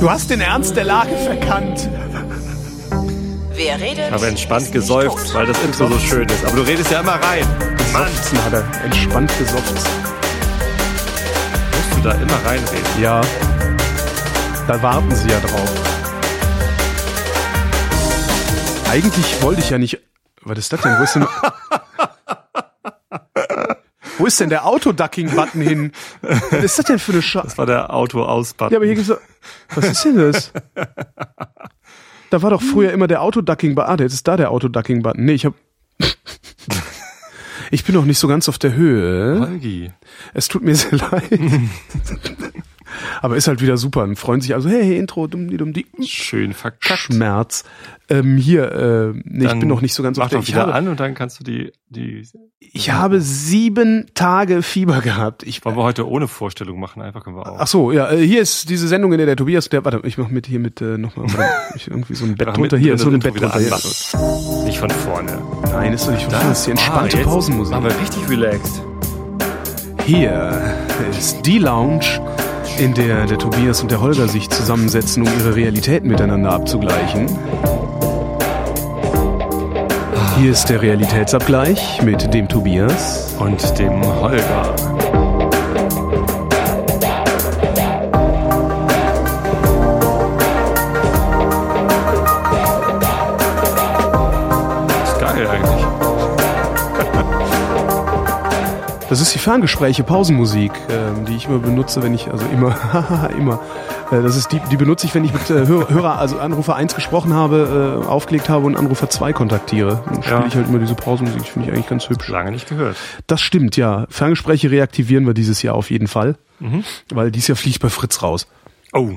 Du hast den Ernst der Lage verkannt. Wer redet? Ich habe entspannt gesäuft, weil das Intro so schön ist. Aber du redest ja immer rein. Mann, Seufzen hat er entspannt gesoffen. musst du da immer reinreden. Ja. Da warten sie ja drauf. Eigentlich wollte ich ja nicht. Was ist das denn? Wo ist denn, wo ist denn der Autoducking-Button hin? Was ist das denn für eine Scheiße? Das war der Auto-Aus-Button. Ja, aber hier gibt's Was ist denn das? Da war doch früher immer der Autoducking-Button. Ah, jetzt ist da der Autoducking-Button. Nee, ich hab. Ich bin noch nicht so ganz auf der Höhe. Holgi. Es tut mir sehr leid. Aber ist halt wieder super. Und freuen sich also, hey, hey Intro, dumm, die, dumm, die. Schön verkackt. Schmerz. Ähm, hier, äh, nee, ich bin noch nicht so ganz auf der ich wieder habe, an und dann kannst du die, die, ich habe sieben Tage Fieber gehabt. Ich, wollen wir heute ohne Vorstellung machen, einfach können wir auch. ach so, ja, äh, hier ist diese Sendung, in der der Tobias, der, warte, ich mach mit hier mit, äh, nochmal, irgendwie so ein Bett drunter, hier, so ein Bett drunter. Hier. Nicht von vorne. Nein, ist doch nicht, das ist die entspannte Ah, Pausenmusik. Wir richtig relaxed. Hier ist die Lounge, in der der Tobias und der Holger sich zusammensetzen, um ihre Realitäten miteinander abzugleichen. Hier ist der Realitätsabgleich mit dem Tobias. Und dem Holger. Das ist die Ferngespräche, Pausenmusik, ähm, die ich immer benutze, wenn ich, also immer, immer. Äh, das ist die, die benutze ich, wenn ich mit äh, Hör- Hörer, also Anrufer 1 gesprochen habe, äh, aufgelegt habe und Anrufer 2 kontaktiere. Dann spiele Ja. ich halt immer diese Pausenmusik, finde ich eigentlich ganz hübsch. Lange nicht gehört. Das stimmt, ja. Ferngespräche reaktivieren wir dieses Jahr auf jeden Fall. Mhm. Weil dieses Jahr fliegt bei Fritz raus. Oh,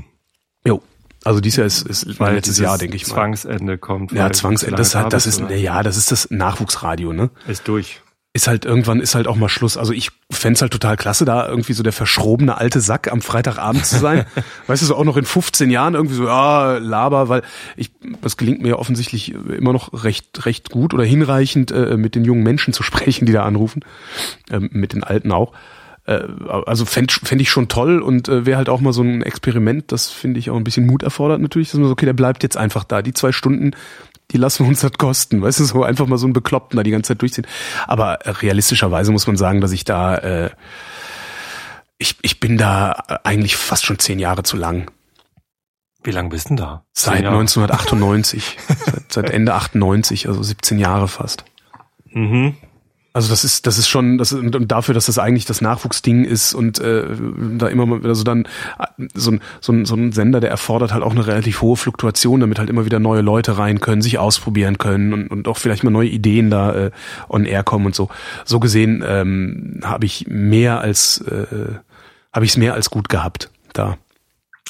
Jo. Also dieses Jahr ist, ist mein letztes Jahr, denke ich mal. Zwangsende kommt. ja, Zwangsende, das, halt, das da ist, ja, das ist das Nachwuchsradio, ne? Ist durch. Ist halt irgendwann, ist halt auch mal Schluss. Also ich fänd's halt total klasse, da irgendwie so der verschrobene alte Sack am Freitagabend zu sein. weißt du, so auch noch in 15 Jahren irgendwie so, ja, Laber, weil ich, das gelingt mir offensichtlich immer noch recht, recht gut oder hinreichend, äh, mit den jungen Menschen zu sprechen, die da anrufen. Ähm, mit den Alten auch. Äh, also fänd, fänd ich schon toll und äh, wäre halt auch mal so ein Experiment, das finde ich auch ein bisschen Mut erfordert natürlich, dass man so, okay, der bleibt jetzt einfach da. Die zwei Stunden, die lassen wir uns das kosten, weißt du, so einfach mal so einen Bekloppten da die ganze Zeit durchziehen. Aber äh, realistischerweise muss man sagen, dass ich da, äh, ich, ich bin da eigentlich fast schon zehn Jahre zu lang. Wie lange bist denn da? Seit Zehn Jahre. 1998, seit, seit Ende 98, also 17 Jahre fast. Mhm. Also das ist, das ist schon, das ist, und dafür, dass das eigentlich das Nachwuchsding ist und äh, da immer mal wieder so dann äh, so ein, so, ein, so ein Sender, der erfordert halt auch eine relativ hohe Fluktuation, damit halt immer wieder neue Leute rein können, sich ausprobieren können und, und auch vielleicht mal neue Ideen da äh, on air kommen und so. So gesehen ähm, habe ich mehr als äh, habe ich es mehr als gut gehabt da.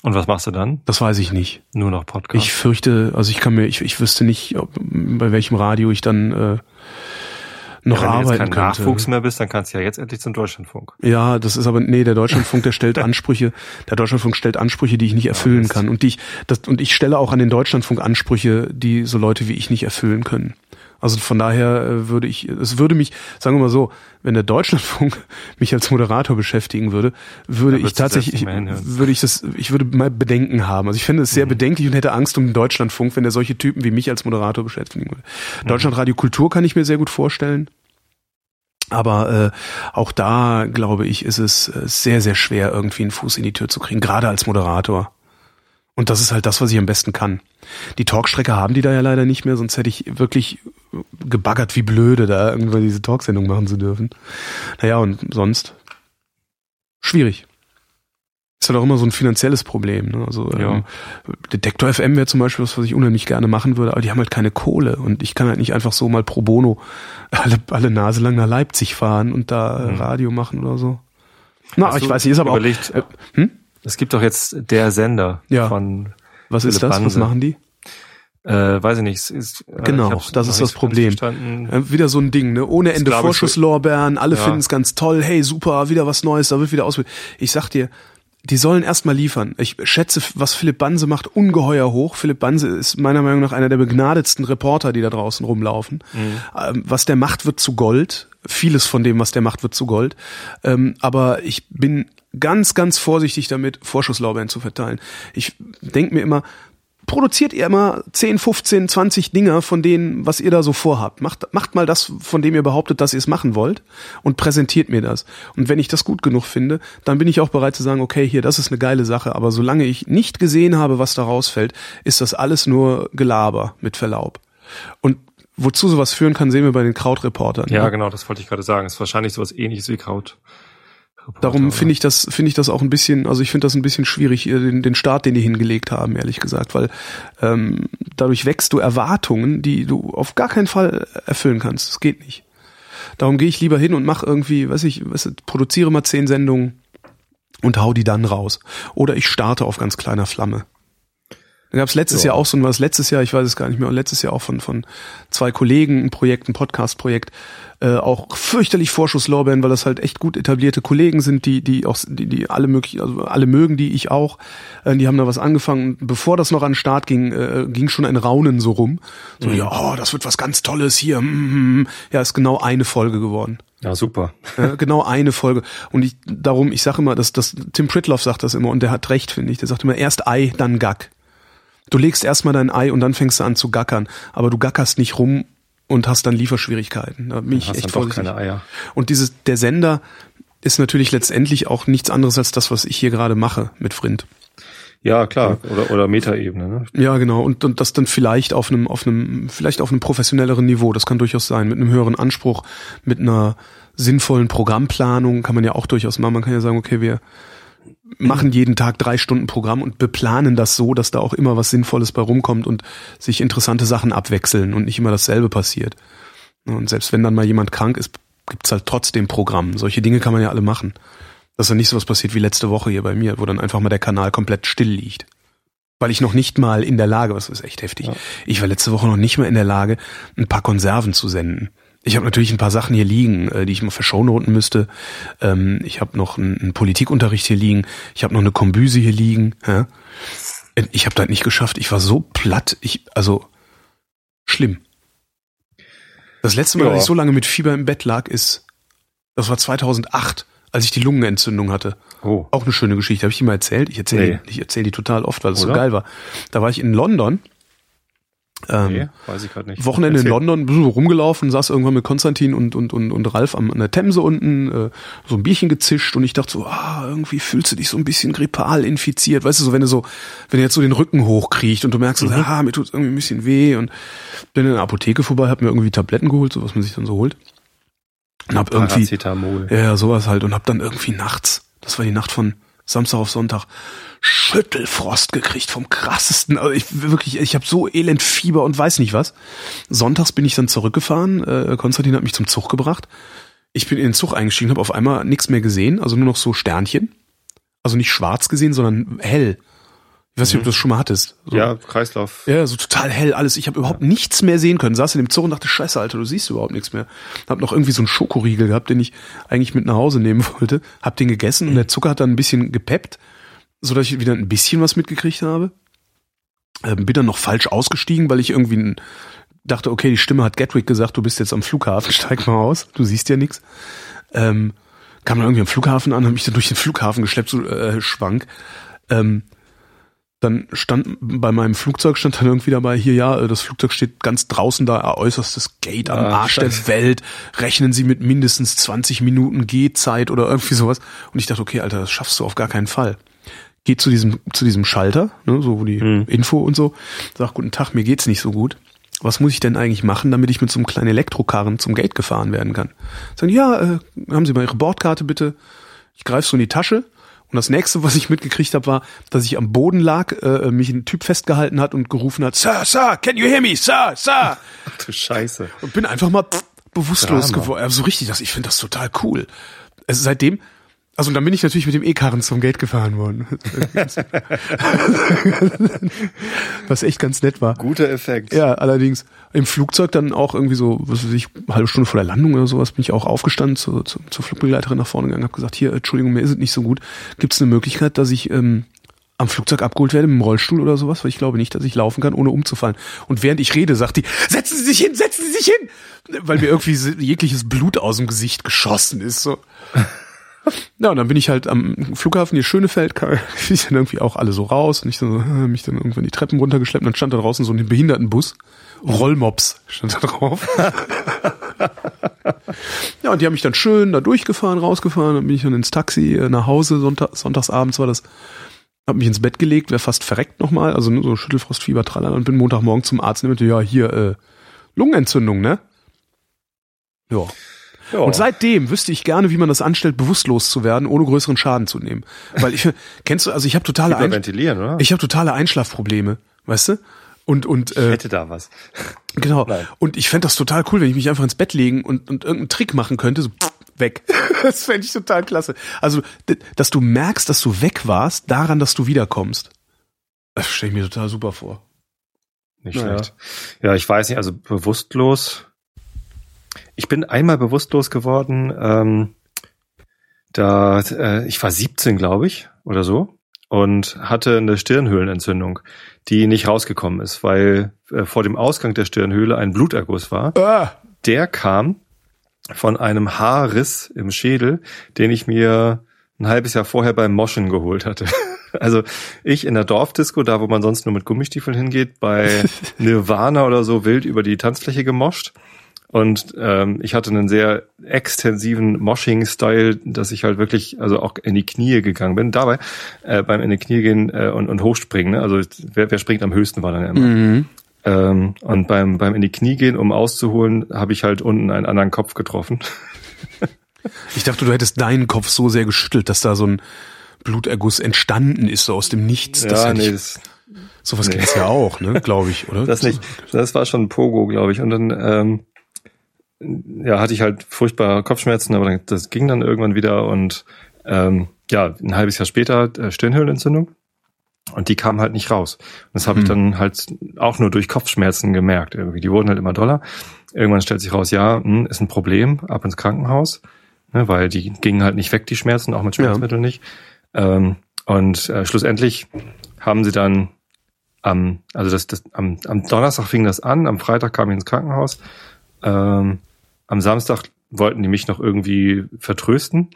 Und was machst du dann? Das weiß ich nicht. Nur noch Podcast? Ich fürchte, also ich kann mir, ich, ich wüsste nicht, ob, bei welchem Radio ich dann äh, noch ja, wenn du jetzt arbeiten kein könnte. Nachwuchs mehr bist, dann kannst du ja jetzt endlich zum Deutschlandfunk. Ja, das ist aber nee, der Deutschlandfunk, der stellt Ansprüche, der Deutschlandfunk stellt Ansprüche, die ich nicht erfüllen Mist. kann und die ich das und ich stelle auch an den Deutschlandfunk Ansprüche, die so Leute wie ich nicht erfüllen können. Also von daher äh, würde ich es würde mich, sagen wir mal so, wenn der Deutschlandfunk mich als Moderator beschäftigen würde, würde ich tatsächlich würde ich das ich würde mal Bedenken haben. Also ich fände es Mhm. sehr bedenklich und hätte Angst um den Deutschlandfunk, wenn er solche Typen wie mich als Moderator beschäftigen würde. Mhm. Deutschlandradio Kultur kann ich mir sehr gut vorstellen. Aber äh, auch da, glaube ich, ist es äh, sehr, sehr schwer, irgendwie einen Fuß in die Tür zu kriegen, gerade als Moderator. Und das ist halt das, was ich am besten kann. Die Talkstrecke haben die da ja leider nicht mehr, sonst hätte ich wirklich gebaggert wie blöde, da irgendwann diese Talksendung machen zu dürfen. Naja, und sonst schwierig. Ist halt auch immer so ein finanzielles Problem. Ne? Also Ja. ähm, Detektor FM wäre zum Beispiel was, was ich unheimlich gerne machen würde, aber die haben halt keine Kohle und ich kann halt nicht einfach so mal pro bono alle, alle Nase lang nach Leipzig fahren und da Mhm. Radio machen oder so. Na, Hast ich weiß nicht, ist aber überlegt, auch. Äh, hm? Es gibt doch jetzt der Sender Ja. von, Was ist Philipp das? Was Banse. machen die? Äh, weiß ich nicht, ist, äh, Genau, das ist das Problem. Äh, Wieder so ein Ding, ne? Ohne Ende Vorschusslorbeeren, alle Ja. finden es ganz toll, hey, super, wieder was Neues, da wird wieder aus. Ich sag dir, die sollen erstmal liefern. Ich schätze, was Philipp Banse macht, ungeheuer hoch. Philipp Banse ist meiner Meinung nach einer der begnadetsten Reporter, die da draußen rumlaufen. Mhm. Ähm, was der macht, wird zu Gold. vieles von dem, was der macht, wird zu Gold. Ähm, aber ich bin ganz, ganz vorsichtig damit, Vorschusslaubeeren zu verteilen. Ich denke mir immer, produziert ihr immer 10, 15, 20 Dinger von denen, was ihr da so vorhabt. Macht, macht mal das, von dem ihr behauptet, dass ihr es machen wollt und präsentiert mir das. Und wenn ich das gut genug finde, dann bin ich auch bereit zu sagen, okay, hier, das ist eine geile Sache, aber solange ich nicht gesehen habe, was da rausfällt, ist das alles nur Gelaber mit Verlaub. Und wozu sowas führen kann, sehen wir bei den Krautreportern. Ja, ne? genau, das wollte ich gerade sagen. Ist wahrscheinlich sowas ähnliches wie Kraut. Darum finde ich das finde ich das auch ein bisschen, also ich finde das ein bisschen schwierig, äh, den, den Start, den die hingelegt haben, ehrlich gesagt, weil ähm, dadurch wächst du Erwartungen, die du auf gar keinen Fall erfüllen kannst. Das geht nicht. Darum gehe ich lieber hin und mache irgendwie, weiß ich, weiß ich, produziere mal zehn Sendungen und hau die dann raus. Oder ich starte auf ganz kleiner Flamme. Da gab es letztes Ja. Jahr auch so ein was, letztes Jahr, ich weiß es gar nicht mehr, letztes Jahr auch von, von zwei Kollegen ein Projekt, ein Podcast-Projekt, äh, auch fürchterlich Vorschusslorbeeren, weil das halt echt gut etablierte Kollegen sind, die, die auch, die, die alle möglich, also alle mögen, die ich auch, äh, die haben da was angefangen. Und Bevor das noch an den Start ging, äh, ging schon ein Raunen so rum. So, ja, oh, das wird was ganz Tolles hier. mm. Ja, ist genau eine Folge geworden. Ja, super. Ja, genau eine Folge. Und ich, darum, ich sage immer, dass, dass Tim Pritloff sagt das immer und der hat recht, finde ich. Der sagt immer, erst Ei, dann Gack. Du legst erstmal dein Ei und dann fängst du an zu gackern. Aber du gackerst nicht rum und hast dann Lieferschwierigkeiten. Da bin ich Hast echt dann doch vorsichtig. keine Eier. Und dieses, der Sender ist natürlich letztendlich auch nichts anderes als das, was ich hier gerade mache mit Vrind. Ja, klar. Oder, oder Metaebene, ne? Ja, genau. Und, und das dann vielleicht auf einem, auf einem, vielleicht auf einem professionelleren Niveau. Das kann durchaus sein. Mit einem höheren Anspruch, mit einer sinnvollen Programmplanung kann man ja auch durchaus machen. Man kann ja sagen, okay, wir machen jeden Tag drei Stunden Programm und beplanen das so, dass da auch immer was Sinnvolles bei rumkommt und sich interessante Sachen abwechseln und nicht immer dasselbe passiert. Und selbst wenn dann mal jemand krank ist, gibt's halt trotzdem Programm. Solche Dinge kann man ja alle machen. Dass dann nicht so was passiert wie letzte Woche hier bei mir, wo dann einfach mal der Kanal komplett still liegt. Weil ich noch nicht mal in der Lage, was ist echt heftig, Ja. ich war letzte Woche noch nicht mal in der Lage, ein paar Konserven zu senden. Ich habe natürlich ein paar Sachen hier liegen, äh, die ich mal verschonoten müsste. Ähm, ich habe noch einen, Politikunterricht hier liegen. Ich habe noch eine Kombüse hier liegen. Äh, Ich habe das nicht geschafft. Ich war so platt. Ich also schlimm. Das letzte Mal, Ja. dass ich so lange mit Fieber im Bett lag, ist das war 2008, als ich die Lungenentzündung hatte. Oh. Auch eine schöne Geschichte. Habe ich die mal erzählt? Ich erzähle Nee. die, ich erzähle die total oft, weil es so geil war. Da war ich in London. Ähm, Nee, weiß ich gerade nicht. Wochenende in Erzähl. London, ein bisschen rumgelaufen, saß irgendwann mit Konstantin und, und, und, und Ralf am, an der Themse unten, äh, so ein Bierchen gezischt und ich dachte so, ah, irgendwie fühlst du dich so ein bisschen grippal infiziert. Weißt du, so wenn du so, wenn du jetzt so den Rücken hochkriecht und du merkst, so, ah, mir tut irgendwie ein bisschen weh und bin in der Apotheke vorbei, hab mir irgendwie Tabletten geholt, so was man sich dann so holt. Und hab irgendwie, ja, sowas halt und hab dann irgendwie nachts, das war die Nacht von Samstag auf Sonntag, Schüttelfrost gekriegt vom krassesten. Also ich wirklich, ich habe so elend Fieber und weiß nicht was. Sonntags bin ich dann zurückgefahren. Äh, Konstantin hat mich zum Zug gebracht. Ich bin in den Zug eingestiegen, habe auf einmal nichts mehr gesehen, also nur noch so Sternchen. Also nicht schwarz gesehen, sondern hell. Ich weiß nicht, ob du das schon mal hattest. So. Ja, Kreislauf. Ja, so total hell alles. Ich habe überhaupt nichts mehr sehen können. Saß in dem Zug und dachte, scheiße, Alter, du siehst überhaupt nichts mehr. Hab noch irgendwie so einen Schokoriegel gehabt, den ich eigentlich mit nach Hause nehmen wollte. Hab den gegessen und der Zucker hat dann ein bisschen gepeppt, so dass ich wieder ein bisschen was mitgekriegt habe. Ähm, bin dann noch falsch ausgestiegen, weil ich irgendwie dachte, okay, die Stimme hat Gatwick gesagt, du bist jetzt am Flughafen, steig mal aus, du siehst ja nichts. Ähm, kam dann irgendwie am Flughafen an, hab mich dann durch den Flughafen geschleppt, so äh, schwank. Ähm, dann stand bei meinem Flugzeug stand dann irgendwie dabei, hier ja, äh, das Flugzeug steht ganz draußen da, äußerstes Gate am Ah, Arsch scheiße. der Welt. Rechnen Sie mit mindestens 20 Minuten Gehzeit oder irgendwie sowas. Und ich dachte, okay, Alter, das schaffst du auf gar keinen Fall. Geht zu diesem, zu diesem Schalter, ne, so wo die Hm. Info und so, sag, guten Tag, mir geht's nicht so gut. Was muss ich denn eigentlich machen, damit ich mit so einem kleinen Elektrokarren zum Gate gefahren werden kann? Sagen, ja, äh, haben Sie mal Ihre Bordkarte bitte. Ich greife so in die Tasche und das nächste, was ich mitgekriegt habe, war, dass ich am Boden lag, äh, mich ein Typ festgehalten hat und gerufen hat, Sir, Sir, can you hear me, Sir, Sir? Ach du Scheiße. Und bin einfach mal pff, bewusstlos Drama. geworden. Also so richtig, das, ich finde das total cool. Also seitdem, also und dann bin ich natürlich mit dem E-Karren zum Gate gefahren worden. Was echt ganz nett war. Guter Effekt. Ja, allerdings im Flugzeug dann auch irgendwie so, was weiß ich, eine halbe Stunde vor der Landung oder sowas, bin ich auch aufgestanden, zu, zu, zur Flugbegleiterin nach vorne gegangen, habe gesagt, hier, Entschuldigung, mir ist es nicht so gut. Gibt es eine Möglichkeit, dass ich ähm, am Flugzeug abgeholt werde mit dem Rollstuhl oder sowas, weil ich glaube nicht, dass ich laufen kann, ohne umzufallen. Und während ich rede, sagt die, setzen Sie sich hin, setzen Sie sich hin! Weil mir irgendwie jegliches Blut aus dem Gesicht geschossen ist. So. Ja, und dann bin ich halt am Flughafen hier Schönefeld, kam ich dann irgendwie auch alle so raus und ich dann so, äh, mich dann irgendwann die Treppen runtergeschleppt und dann stand da draußen so ein Behindertenbus. Rollmops stand da drauf. ja, und die haben mich dann schön da durchgefahren, rausgefahren, dann bin ich dann ins Taxi äh, nach Hause, Sonntag, sonntagsabends war das, hab mich ins Bett gelegt, wäre fast verreckt nochmal, also nur so Schüttelfrostfieber, tralala, und bin Montagmorgen zum Arzt und meinte, ja, hier, äh, Lungenentzündung, ne? Ja. Ja. Und seitdem wüsste ich gerne, wie man das anstellt, bewusstlos zu werden, ohne größeren Schaden zu nehmen. Weil ich, kennst du, also ich habe totale, ventilieren, oder? ich habe totale Einschlafprobleme, weißt du? Und und Ich äh, hätte da was. genau. Nein. Und ich fänd das total cool, wenn ich mich einfach ins Bett legen und und irgendeinen Trick machen könnte, so weg. das fände ich total klasse. Also, dass du merkst, dass du weg warst, daran, dass du wiederkommst. Das stelle ich mir total super vor. Nicht Naja. schlecht. Ja, ich weiß nicht, also bewusstlos. Ich bin einmal bewusstlos geworden, ähm, da äh, ich war 17, glaube ich, oder so, und hatte eine Stirnhöhlenentzündung, die nicht rausgekommen ist, weil äh, vor dem Ausgang der Stirnhöhle ein Bluterguss war. Ah. Der kam von einem Haarriss im Schädel, den ich mir ein halbes Jahr vorher beim Moschen geholt hatte. Also ich in der Dorfdisco, da wo man sonst nur mit Gummistiefeln hingeht, bei Nirvana oder so wild über die Tanzfläche gemoscht. Und ähm, ich hatte einen sehr extensiven Moshing-Style, dass ich halt wirklich also auch in die Knie gegangen bin. Dabei äh, beim in die Knie gehen äh, und, und hochspringen. Ne? Also wer, wer springt am höchsten war dann immer. Mhm. Ähm, und beim, beim in die Knie gehen, um auszuholen, habe ich halt unten einen anderen Kopf getroffen. Ich dachte, du hättest deinen Kopf so sehr geschüttelt, dass da so ein Bluterguss entstanden ist, so aus dem Nichts. Das ja, nee, das, sowas nee. gibt's ja auch, ne, glaube ich, oder? das nicht. Das war schon Pogo, glaube ich. Und dann ähm, ja, hatte ich halt furchtbare Kopfschmerzen, aber das ging dann irgendwann wieder und ähm, ja, ein halbes Jahr später äh, Stirnhöhlenentzündung. Und die kam halt nicht raus. Und das habe ich Hm. dann halt auch nur durch Kopfschmerzen gemerkt. Irgendwie. Die wurden halt immer doller. Irgendwann stellt sich raus, ja, hm, ist ein Problem, ab ins Krankenhaus, ne, weil die gingen halt nicht weg, die Schmerzen, auch mit Ja. Schmerzmitteln nicht. Ähm, und äh, schlussendlich haben sie dann am, also das, das, am, am Donnerstag fing das an, am Freitag kam ich ins Krankenhaus. Ähm, am Samstag wollten die mich noch irgendwie vertrösten.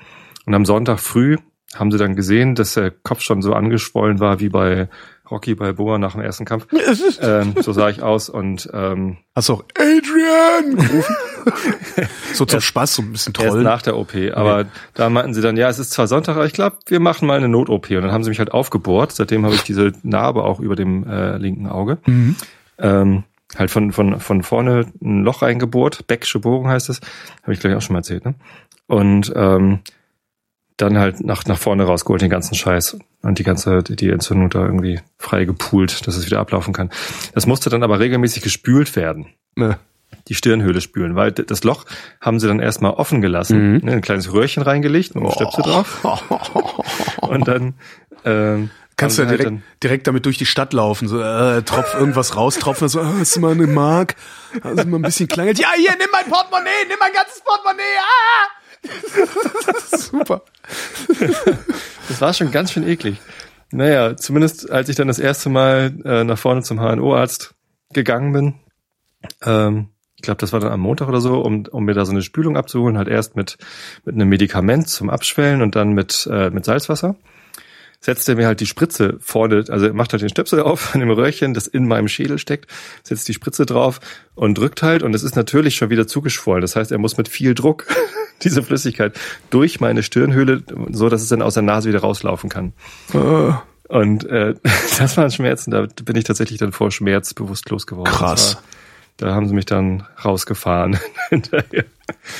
Und am Sonntag früh haben sie dann gesehen, dass der Kopf schon so angeschwollen war wie bei Rocky Balboa nach dem ersten Kampf. ähm, so sah ich aus und ähm, Hast auch Adrian gerufen? so zum Spaß, so ein bisschen erst trollen. nach der OP. Aber da meinten sie dann, ja, es ist zwar Sonntag, aber ich glaube, wir machen mal eine Not-OP. Und dann haben sie mich halt aufgebohrt. Seitdem habe ich diese Narbe auch über dem äh, linken Auge. Mhm. Ähm, halt von, von, von vorne ein Loch reingebohrt. Becksche Bohrung heißt das. Habe ich gleich auch schon mal erzählt. Ne? Und ähm, dann halt nach, nach vorne rausgeholt, den ganzen Scheiß. Und die ganze, die Entzündung da irgendwie frei gepoolt, dass es wieder ablaufen kann. Das musste dann aber regelmäßig gespült werden Ne. die Stirnhöhle spülen, weil das Loch haben sie dann erstmal offen gelassen, Mhm. ne, ein kleines Röhrchen reingelegt einem Stöpsel drauf und dann ähm, Kannst du haben ja sie direkt, halt direkt damit durch die Stadt laufen, so äh, tropf irgendwas raustropfen, so, äh, hast du mal eine Mark, hast du mal ein bisschen Kleingeld, ja hier, nimm mein Portemonnaie, nimm mein ganzes Portemonnaie, ah! Super. das war schon ganz schön eklig. Naja, zumindest als ich dann das erste Mal äh, nach vorne zum HNO-Arzt gegangen bin, ähm, ich glaube, das war dann am Montag oder so, um, um mir da so eine Spülung abzuholen, halt erst mit, mit einem Medikament zum Abschwellen und dann mit, äh, mit Salzwasser. Setzt er mir halt die Spritze vorne, also er macht halt den Stöpsel auf an dem Röhrchen, das in meinem Schädel steckt, setzt die Spritze drauf und drückt halt und es ist natürlich schon wieder zugeschwollen. Das heißt, er muss mit viel Druck diese Flüssigkeit durch meine Stirnhöhle, so dass es dann aus der Nase wieder rauslaufen kann. Äh, Und äh, das waren Schmerzen, da bin ich tatsächlich dann vor Schmerz bewusstlos geworden. Krass. War, da haben sie mich dann rausgefahren.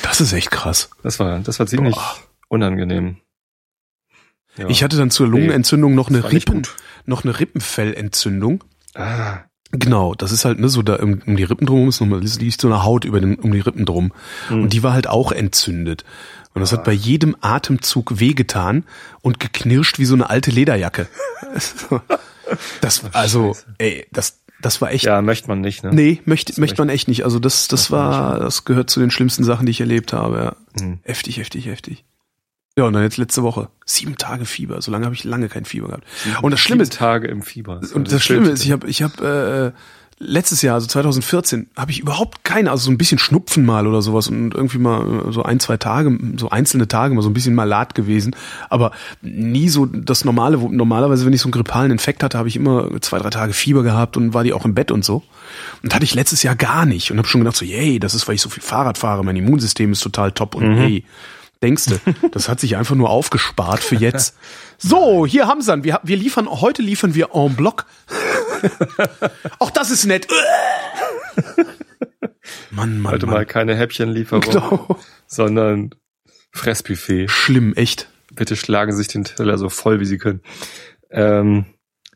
das ist echt krass. das war, das war ziemlich Boah. unangenehm. Ja. Ich hatte dann zur Lungenentzündung noch eine Rippen, noch eine Rippenfellentzündung. ah, Genau, das ist halt ne, so da um, um die Rippen drum ist nochmal liegt so eine Haut über den um die Rippen drum Hm. und die war halt auch entzündet und das hat bei jedem Atemzug wehgetan und geknirscht wie so eine alte Lederjacke. das also ey, das das war echt ja, möchte man nicht, ne? nee, möchte möchte man echt nicht. Also das das war das gehört zu den schlimmsten Sachen, die ich erlebt habe. Ja. Hm. Heftig, heftig, heftig. Ja, und dann jetzt letzte Woche. Sieben Tage Fieber. So lange habe ich lange kein Fieber gehabt. und das Schlimme Sieben ist, Tage im Fieber. und das Schlimme ist, ich habe ich hab, äh, letztes Jahr, also 2014, habe ich überhaupt keine, also so ein bisschen Schnupfen mal oder sowas und irgendwie mal so ein, zwei Tage, so einzelne Tage mal so ein bisschen malat gewesen, aber nie so das normale, wo normalerweise, wenn ich so einen grippalen Infekt hatte, habe ich immer zwei, drei Tage Fieber gehabt und war die auch im Bett und so. Und hatte ich letztes Jahr gar nicht und habe schon gedacht so, yay, das ist, weil ich so viel Fahrrad fahre, mein Immunsystem ist total top und hey, denkste, das hat sich einfach nur aufgespart für jetzt. So, hier haben sie dann. Wir, wir liefern, heute liefern wir en bloc. Auch das ist nett. Mann, Mann, Heute Mann. mal keine Häppchenlieferung, Genau. sondern Fressbuffet. Schlimm, echt. Bitte schlagen Sie sich den Teller so voll, wie Sie können. Ähm,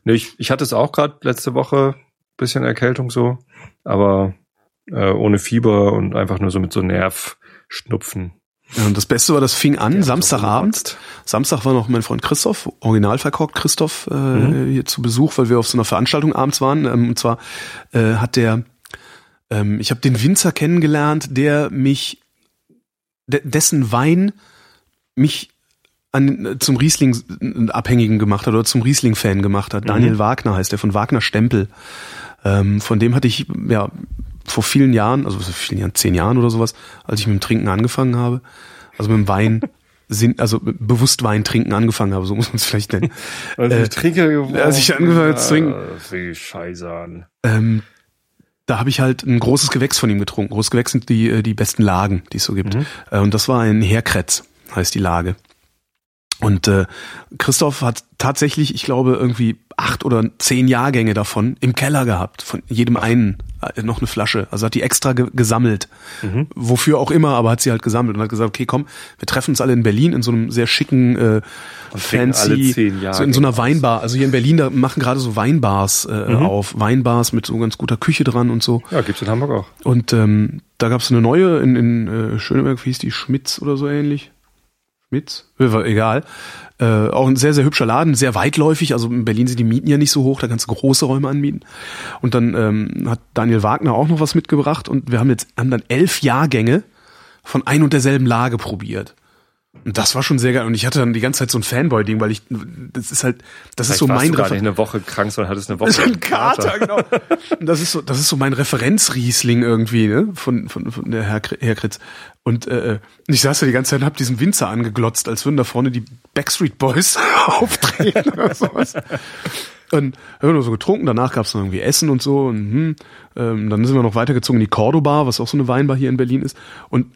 ne, ich, ich hatte es auch gerade letzte Woche, bisschen Erkältung so, aber äh, ohne Fieber und einfach nur so mit so Nervschnupfen. Und das Beste war, das fing an, Ja, Samstagabend. Samstag war noch mein Freund Christoph, original verkorkt Christoph, äh, Mhm. hier zu Besuch, weil wir auf so einer Veranstaltung abends waren. Ähm, und zwar äh, hat der, ähm, ich habe den Winzer kennengelernt, der mich, de dessen Wein mich an, zum Riesling-Abhängigen gemacht hat oder zum Riesling-Fan gemacht hat. Daniel Wagner heißt der, von Wagner Stempel. Ähm, von dem hatte ich ja vor vielen Jahren, also vor vielen Jahren, zehn Jahren oder sowas, als ich mit dem Trinken angefangen habe, also mit dem Wein, Sinn, also bewusst Wein trinken angefangen habe, so muss man es vielleicht nennen. Also Äh, ich trinke geworden. als ich angefangen habe zu trinken. Wie Scheiße an. Ähm, da habe ich halt ein großes Gewächs von ihm getrunken. Großes Gewächs sind die, äh, die besten Lagen, die es so gibt. Äh, Und das war ein Herkretz, heißt die Lage. Und äh, Christoph hat tatsächlich, ich glaube, irgendwie acht oder zehn Jahrgänge davon im Keller gehabt. Von jedem einen äh, noch eine Flasche. Also hat die extra ge gesammelt. Wofür auch immer, aber hat sie halt gesammelt und hat gesagt, okay, komm, wir treffen uns alle in Berlin in so einem sehr schicken, äh, fancy, so in so einer. Weinbar. Also hier in Berlin, da machen gerade so Weinbars äh, auf. Weinbars mit so ganz guter Küche dran und so. Ja, gibt's in Hamburg auch. Und ähm, da gab es eine neue in, in äh, Schöneberg, wie hieß die, Schmitz oder so ähnlich. Schmitz? Äh, egal. Äh, auch ein sehr, sehr hübscher Laden, sehr weitläufig. Also in Berlin sind die Mieten ja nicht so hoch, da kannst du große Räume anmieten. Und dann ähm, hat Daniel Wagner auch noch was mitgebracht und wir haben jetzt haben dann elf Jahrgänge von ein und derselben Lage probiert. Und das war schon sehr geil. Und ich hatte dann die ganze Zeit so ein Fanboy-Ding, weil ich, das ist halt, das ist so mein du gar Refer- nicht eine Woche krank, sondern hattest eine Woche so ein Kater, genau. Und das ist so, das ist so mein Referenzriesling irgendwie, ne, von, von, von der Herr, Herr Kritz. Und äh, ich saß da die ganze Zeit und hab diesen Winzer angeglotzt, als würden da vorne die Backstreet Boys auftreten oder sowas. Und haben wir nur so getrunken, danach gab's noch irgendwie Essen und so. Und, hm, ähm, dann sind wir noch weitergezogen in die Cordoba, was auch so eine Weinbar hier in Berlin ist. Und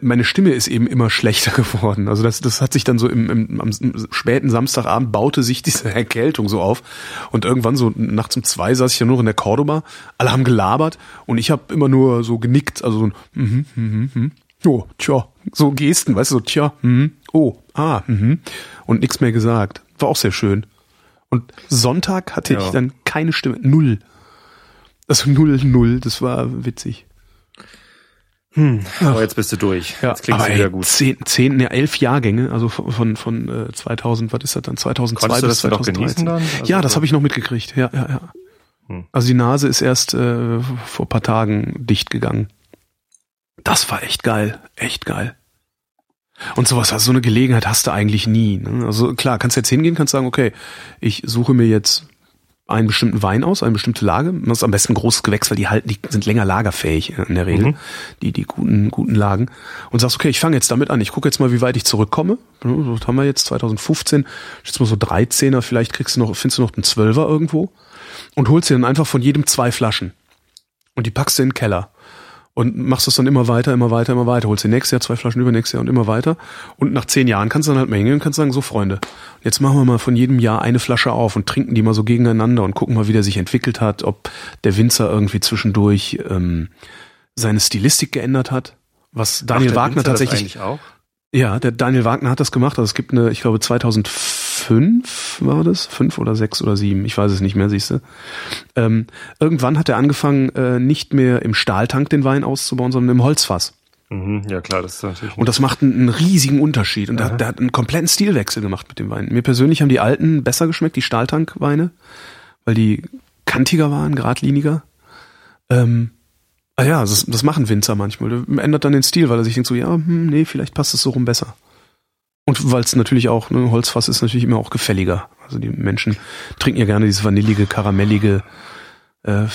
meine Stimme ist eben immer schlechter geworden. Also das, das hat sich dann so im, im, am späten Samstagabend baute sich diese Erkältung so auf. Und irgendwann so nachts um zwei saß ich ja nur in der Cordoba. Alle haben gelabert und ich habe immer nur so genickt. Also so ein mhm, mhm, mhm. Oh, tja, so Gesten, weißt du, so tja, mhm, oh, ah, mhm. Und nichts mehr gesagt. War auch sehr schön. Und Sonntag hatte Ja. ich dann keine Stimme. Null. Also null, null. Das war witzig. Aber jetzt bist du durch. Ja, jetzt klingt es wieder gut. Zehn, zehn, ne, elf Jahrgänge, also von, von, äh, 2000, was ist das dann, 2002 Konntest bis das denn noch 2013. genießen dann? Also ja, das habe ich noch mitgekriegt, ja, ja, ja. Hm. Also die Nase ist erst äh, vor ein paar Tagen dicht gegangen. Das war echt geil, echt geil. Und sowas, also so eine Gelegenheit hast du eigentlich nie. Ne? Also klar, kannst jetzt hingehen, kannst sagen, okay, ich suche mir jetzt einen bestimmten Wein aus, eine bestimmte Lage. Das ist am besten ein großes Gewächs, weil die halten, die sind länger lagerfähig äh, in der Regel, Mhm. die, die guten, guten Lagen. Und sagst, okay, ich fange jetzt damit an. Ich gucke jetzt mal, wie weit ich zurückkomme. Was haben wir jetzt 2015, jetzt mal so 13er, vielleicht kriegst du noch, findest du noch einen 12er irgendwo und holst dir dann einfach von jedem zwei Flaschen. Und die packst du in den Keller. Und machst das dann immer weiter, immer weiter, immer weiter. Holst dir nächstes Jahr zwei Flaschen, übernächstes Jahr und immer weiter. Und nach zehn Jahren kannst du dann halt mal hingehen und kannst sagen, so Freunde, jetzt machen wir mal von jedem Jahr eine Flasche auf und trinken die mal so gegeneinander und gucken mal, wie der sich entwickelt hat, ob der Winzer irgendwie zwischendurch ähm, seine Stilistik geändert hat. Was Daniel der Wagner tatsächlich ja, der Daniel Wagner hat das gemacht. Also es gibt eine, ich glaube 2005 war das, fünf oder sechs oder sieben, ich weiß es nicht mehr, siehst du. Ähm, irgendwann hat er angefangen, äh, nicht mehr im Stahltank den Wein auszubauen, sondern im Holzfass. Mhm, ja klar, das ist natürlich. Und das macht einen, einen riesigen Unterschied. Und der, hat- der hat einen kompletten Stilwechsel gemacht mit dem Wein. Mir persönlich haben die alten besser geschmeckt, die Stahltankweine, weil die kantiger waren, geradliniger. Ähm, ah ja, das, das machen Winzer manchmal. Der ändert dann den Stil, weil er sich denkt so, ja, hm, nee, vielleicht passt es so rum besser. Und weil es natürlich auch, ne, Holzfass ist natürlich immer auch gefälliger. Also die Menschen trinken ja gerne dieses vanillige, karamellige, äh,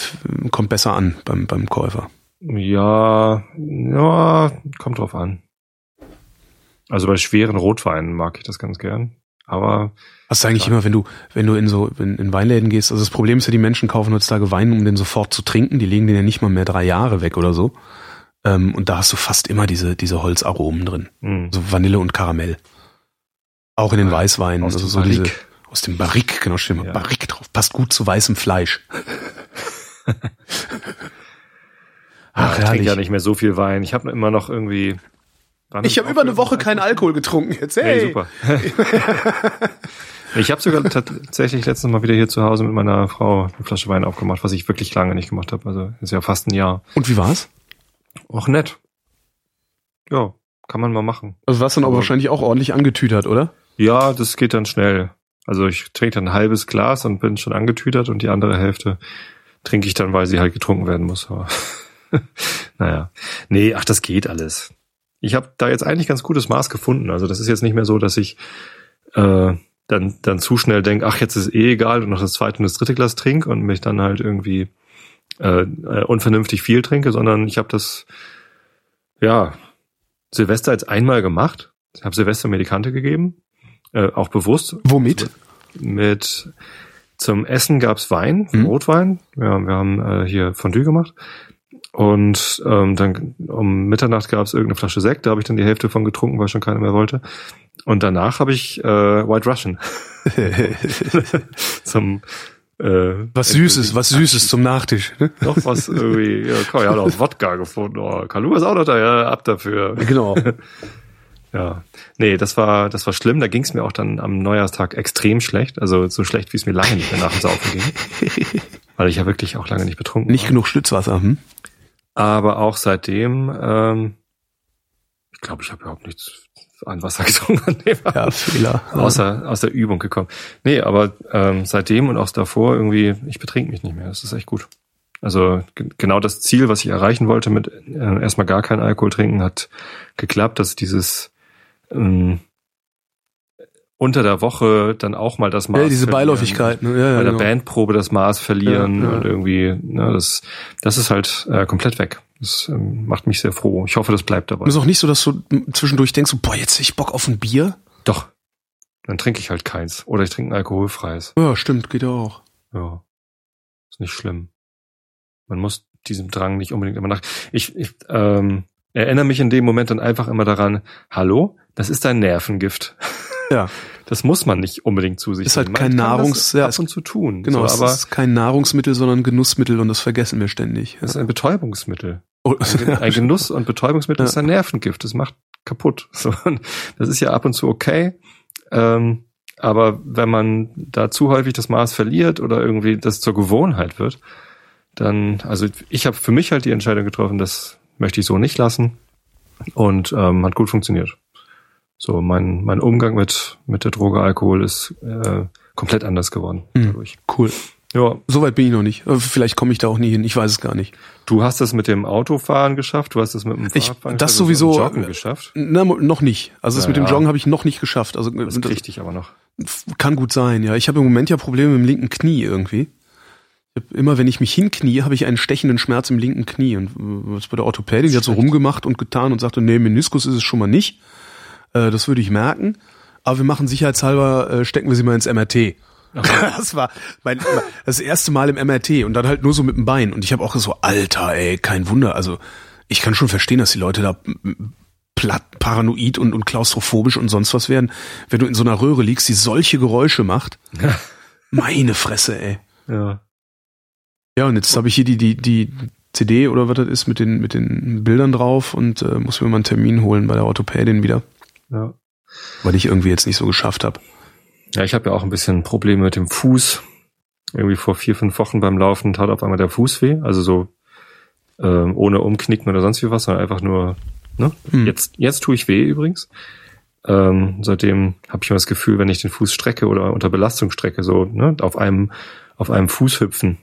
kommt besser an beim, beim Käufer. Ja, ja, kommt drauf an. Also bei schweren Rotweinen mag ich das ganz gern. Aber Hast du eigentlich Klar. immer, wenn du, wenn du in so, in, in Weinläden gehst, also das Problem ist ja, die Menschen kaufen heutzutage Wein, um den sofort zu trinken. Die legen den ja nicht mal mehr drei Jahre weg oder so. Ähm, und da hast du fast immer diese, diese Holzaromen drin. mh, So Vanille und Karamell. Auch in den Weißweinen. aus also dem so diese, Barrique. aus dem Barrique, genau, steht mal Ja. Barrique drauf. Passt gut zu weißem Fleisch. Ach, ich trinke ja nicht mehr so viel Wein. Ich habe immer noch irgendwie. Ich hab habe über eine Woche keinen Alkohol getrunken jetzt. Hey. Hey, super. ich habe sogar tatsächlich letztens mal wieder hier zu Hause mit meiner Frau eine Flasche Wein aufgemacht, was ich wirklich lange nicht gemacht habe. Also ist ja fast ein Jahr. Und wie war's? Auch nett. Ja, kann man mal machen. Also war's dann aber Aber- wahrscheinlich auch ordentlich angetütert, oder? Ja, das geht dann schnell. Also ich trinke dann ein halbes Glas und bin schon angetütert und die andere Hälfte trinke ich dann, weil sie halt getrunken werden muss. Naja. Nee, ach, das geht alles. Ich habe da jetzt eigentlich ganz gutes Maß gefunden. Also das ist jetzt nicht mehr so, dass ich äh, dann, dann zu schnell denke, ach, jetzt ist eh egal und noch das zweite und das dritte Glas trinke und mich dann halt irgendwie äh, äh, unvernünftig viel trinke, sondern ich habe das, ja, Silvester jetzt einmal gemacht. Ich habe Silvester mir die Kante gegeben, äh, auch bewusst. Womit? Mit zum Essen gab's Wein, Mhm. Rotwein. Ja, wir haben äh, hier Fondue gemacht. Und ähm, dann um Mitternacht gab's irgendeine Flasche Sekt, da habe ich dann die Hälfte von getrunken, weil schon keiner mehr wollte. Und danach habe ich äh, White Russian zum äh, Was Süßes, was Süßes zum Nachtisch. Ne? noch was irgendwie, ja, komm, ich habe noch Wodka gefunden. Oh, Kalu ist auch noch da, ja, ab dafür. Genau. Ja, nee, das war, das war schlimm. Da ging es mir auch dann am Neujahrstag extrem schlecht. Also so schlecht, wie es mir lange nicht mehr nach dem Saufen ging. Weil ich ja wirklich auch lange nicht betrunken Nicht war. genug Stützwasser. Hm? Aber auch seitdem, ähm, ich glaube, ich habe überhaupt nichts an Wasser getrunken an dem Abend. Ja, Fehler. Außer aus der Übung gekommen. Nee, aber ähm, seitdem und auch davor irgendwie, ich betrink mich nicht mehr. Das ist echt gut. Also ge- genau das Ziel, was ich erreichen wollte mit äh, erstmal gar keinen Alkohol trinken, hat geklappt, dass dieses ähm, unter der Woche dann auch mal das Maß Ja, diese verlieren. Beiläufigkeit. Ne? Ja, ja, bei der genau. Bandprobe das Maß verlieren Ja, ja. und irgendwie, ne, das, das ist halt äh, komplett weg. Das ähm, macht mich sehr froh. Ich hoffe, das bleibt dabei. Und ist auch nicht so, dass du zwischendurch denkst, so, boah, jetzt hab ich Bock auf ein Bier. Doch. Dann trinke ich halt keins. Oder ich trinke ein alkoholfreies. Ja, stimmt, geht ja auch. Ja. Ist nicht schlimm. Man muss diesem Drang nicht unbedingt immer nach. Ich, ich ähm, erinnere mich in dem Moment dann einfach immer daran, hallo, das ist ein Nervengift. Ja. Das muss man nicht unbedingt zu sich Ist halt nehmen. kein Nahrungs- das ja, ab es- und zu tun. Genau, so, es aber ist kein Nahrungsmittel, sondern Genussmittel und das vergessen wir ständig. es ist ein Betäubungsmittel. Oh, Ein Genuss und Betäubungsmittel Ja. ist ein Nervengift. Das macht kaputt. So, das ist ja ab und zu okay. Ähm, aber wenn man da zu häufig das Maß verliert oder irgendwie das zur Gewohnheit wird, dann, also ich habe für mich halt die Entscheidung getroffen, das möchte ich so nicht lassen und ähm, hat gut funktioniert. So, mein, mein Umgang mit, mit der Droge Alkohol ist äh, komplett anders geworden Hm. dadurch. cool. Ja, Soweit bin ich noch nicht. Äh, Vielleicht komme ich da auch nie hin. Ich weiß es gar nicht. du hast das mit dem Autofahren geschafft, du hast das mit dem Ich- Fahrradfahren das sowieso- Joggen geschafft. Na, noch nicht. Also das Ja, mit dem. Joggen habe ich noch nicht geschafft. Also Das das krieg ich aber noch. kann gut sein, ja. Ich habe im Moment ja Probleme mit dem linken Knie irgendwie. Immer wenn ich mich hinknie, habe ich einen stechenden Schmerz im linken Knie. Und äh, was bei der Orthopädin, die hat so rumgemacht und getan und sagte, nee, Meniskus ist es schon mal nicht. Äh, das würde ich merken. Aber wir machen sicherheitshalber, äh, stecken wir sie mal ins MRT. Das war mein, das erste Mal im MRT und dann halt nur so mit dem Bein. Und ich habe auch so, Alter, ey, kein Wunder. Also ich kann schon verstehen, dass die Leute da platt, paranoid und, und klaustrophobisch und sonst was werden, wenn du in so einer Röhre liegst, die solche Geräusche macht. Meine Fresse, ey. Ja. Ja, und jetzt habe ich hier die, die, die CD oder was das ist mit den, mit den Bildern drauf und äh, muss mir mal einen Termin holen bei der Orthopädin wieder, Ja. weil ich irgendwie jetzt nicht so geschafft habe. Ja, ich habe ja auch ein bisschen Probleme mit dem Fuß. Irgendwie vor vier, fünf Wochen beim Laufen tat auf einmal der Fuß weh. Also so ähm, ohne Umknicken oder sonst wie was, sondern einfach nur, ne? Hm. Jetzt, jetzt tue ich weh übrigens. Ähm, seitdem habe ich immer das Gefühl, wenn ich den Fuß strecke oder unter Belastung strecke, so ne, auf einem auf einem Fuß hüpfen,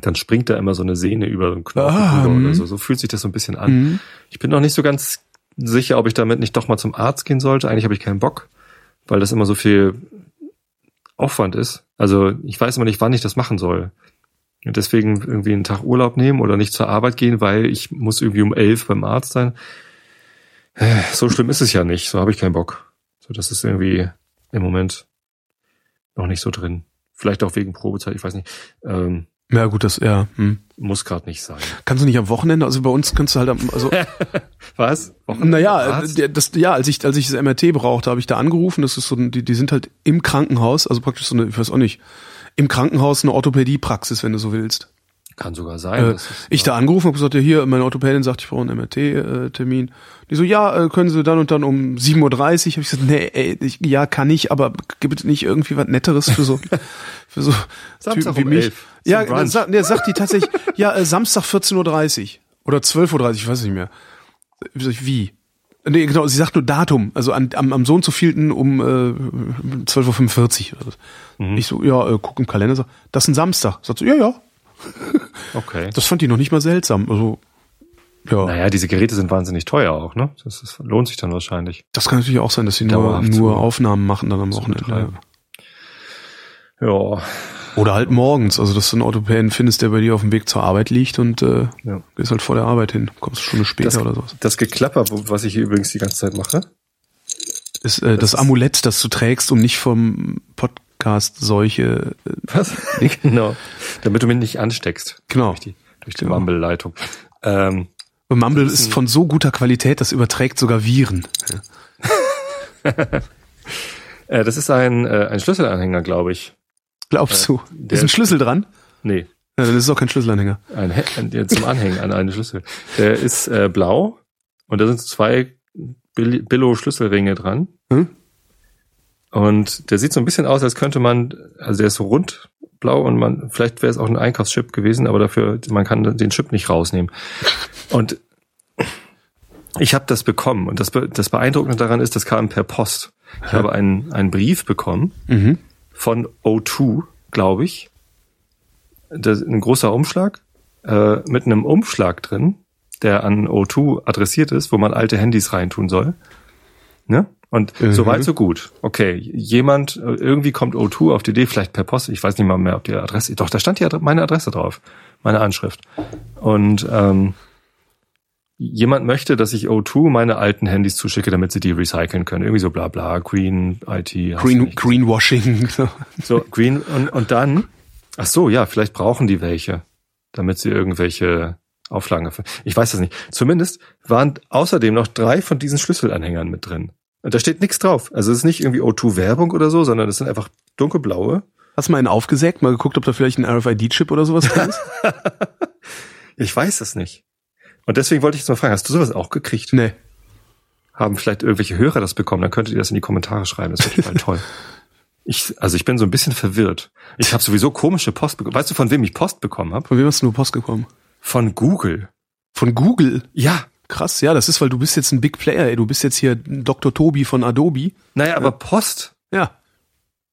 dann springt da immer so eine Sehne über einen Knochen Ah, oder so. So fühlt sich das so ein bisschen an. Mhm. Ich bin noch nicht so ganz sicher, ob ich damit nicht doch mal zum Arzt gehen sollte. Eigentlich habe ich keinen Bock. weil das immer so viel Aufwand ist. Also ich weiß immer nicht, wann ich das machen soll. Und deswegen irgendwie einen Tag Urlaub nehmen oder nicht zur Arbeit gehen, weil ich muss irgendwie um elf beim Arzt sein. So schlimm ist es ja nicht. So habe ich keinen Bock. So, das ist irgendwie im Moment noch nicht so drin. Vielleicht auch wegen Probezeit, ich weiß nicht. Ähm, Ja, gut, das, ja. Hm. muss gerade nicht sein. Kannst du nicht am Wochenende, also bei uns kannst du halt am, also, Was? naja, Arzt? äh, das, ja, als ich, als ich das MRT brauchte, habe ich da angerufen, das ist so, die, die sind halt im Krankenhaus, also praktisch so eine, ich weiß auch nicht, im Krankenhaus eine Orthopädiepraxis, wenn du so willst. Kann sogar sein. Äh, ich da angerufen habe gesagt, ja hier, meine Orthopädin sagt, ich brauche einen MRT-Termin. Die so, ja, äh, können Sie dann und dann um 7.30 Uhr? Habe ich gesagt, nee, ey, ich, ja, kann ich, aber gibt es nicht irgendwie was Netteres für so, für so Samstag Typen wie um mich? 11 zum Ja, dann sagt, der sagt die tatsächlich, ja, äh, Samstag 14.30 Uhr oder 12.30 Uhr, ich weiß nicht mehr. Wie? sag ich, Wie? Nee, genau, sie sagt nur Datum, also an, am, am so und so vielten um äh, 12.45 Uhr so. Ich so, ja, äh, guck im Kalender, sag, das ist ein Samstag. Sagt sie, ja, ja. Okay. Das fand ich noch nicht mal seltsam. Also, ja. Naja, diese Geräte sind wahnsinnig teuer auch, ne? Das, das lohnt sich dann wahrscheinlich. Das kann natürlich auch sein, dass sie nur, nur zu- Aufnahmen machen dann am Wochenende. Ja, Oder halt morgens, also dass du einen Orthopäden findest, der bei dir auf dem Weg zur Arbeit liegt und äh, ja. gehst halt vor der Arbeit hin. Kommst eine Stunde später Das, oder sowas. das Geklapper, was ich hier übrigens die ganze Zeit mache. Ist äh, das, ist- Amulett, das du trägst, um nicht vom Podcast solche äh, Was? genau. Damit du mich nicht ansteckst. Genau. Durch die, durch die Genau. Mumble-Leitung. Ähm, Mumble Das ist von so guter Qualität, das überträgt sogar Viren. äh, das ist ein, äh, ein Schlüsselanhänger, glaube ich. Glaubst du? der- Ist ein Schlüssel dran? Nee, Ja, dann ist es auch kein Schlüsselanhänger. ein, ein zum Anhängen an einen Schlüssel. Der ist äh, blau und da sind zwei Bill- Billo-Schlüsselringe dran. Hm? Und der sieht so ein bisschen aus, als könnte man, also der ist so rund blau und man, vielleicht wäre es auch ein Einkaufschip gewesen, aber dafür, man kann den Chip nicht rausnehmen. Und ich habe das bekommen und das, das Beeindruckende daran ist, das kam per Post. Ich habe einen, einen Brief bekommen Mhm. Von O2, glaube ich. Das ist ein großer Umschlag äh, mit einem Umschlag drin, der an O2 adressiert ist, wo man alte Handys reintun soll. Ne? Und Mhm. so weit, so gut. Okay, jemand, äh, irgendwie kommt O2 auf die Idee, vielleicht per Post, ich weiß nicht mal mehr, ob die Adresse, doch, da stand die Adre meine Adresse drauf, meine Anschrift. Und ähm, jemand möchte, dass ich O2 meine alten Handys zuschicke, damit sie die recyceln können. Irgendwie so bla bla, Green, IT. Green, Greenwashing. so, Green und, und dann, ach so, ja, vielleicht brauchen die welche, damit sie irgendwelche Auflagen erfüllen. Ich weiß das nicht. Zumindest waren außerdem noch drei von diesen Schlüsselanhängern mit drin. Und da steht nichts drauf. Also es ist nicht irgendwie O2-Werbung oder so, sondern es sind einfach dunkelblaue. Hast du mal einen aufgesägt, mal geguckt, ob da vielleicht ein RFID-Chip oder sowas drin ist? Ich weiß es nicht. Und deswegen wollte ich jetzt mal fragen, hast du sowas auch gekriegt? nee. Haben vielleicht irgendwelche Hörer das bekommen? Dann könntet ihr das in die Kommentare schreiben. Das wäre total toll. Ich, also ich bin so ein bisschen verwirrt. Ich habe sowieso komische Post bekommen. Weißt du, von wem ich Post bekommen habe? Von wem hast du nur Post gekommen? Von Google. Von Google. Ja, Krass, ja, das ist, weil du bist jetzt ein Big Player, ey. Du bist jetzt hier Dr. Tobi von Adobe. Naja, aber Post.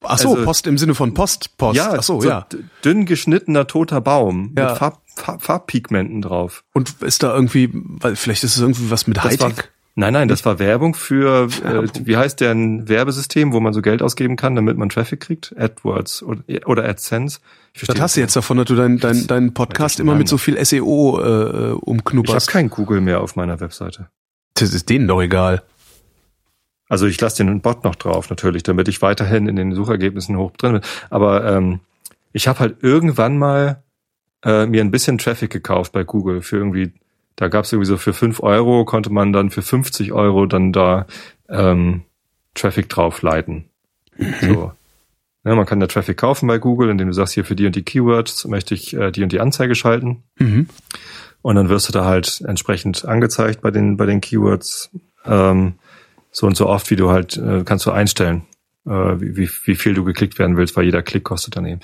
Ach so, Also- Post im Sinne von Post, Post. Ja, Ach so, so ja. dünn geschnittener toter Baum Ja. mit Farb, Farb, Farbpigmenten drauf. Und ist da irgendwie, weil vielleicht ist es irgendwie was mit Hightech? nein, nein, das war Werbung für, äh, wie heißt der ein Werbesystem, wo man so Geld ausgeben kann, damit man Traffic kriegt? AdWords oder, oder AdSense. Ich Was hast du jetzt davon, dass du deinen dein, dein Podcast immer mit so viel SEO äh, Ich habe umknupperst? kein Google mehr auf meiner Webseite. Das ist denen doch egal. Also ich lasse den Bot noch drauf, natürlich, damit ich weiterhin in den Suchergebnissen hoch drin bin. Aber ähm, ich habe halt irgendwann mal äh, mir ein bisschen Traffic gekauft bei Google für irgendwie, da gab es irgendwie so für fünf Euro, konnte man dann für 50 Euro dann da ähm, Traffic drauf leiten. So. Ja, man kann da Traffic kaufen bei Google, indem du sagst, hier für die und die Keywords möchte ich äh, die und die Anzeige schalten. Mhm. Und dann wirst du da halt entsprechend angezeigt bei den, bei den Keywords. Ähm, so und so oft, wie du halt, äh, kannst du einstellen, äh, wie, wie, viel du geklickt werden willst, weil jeder Klick kostet dann eben.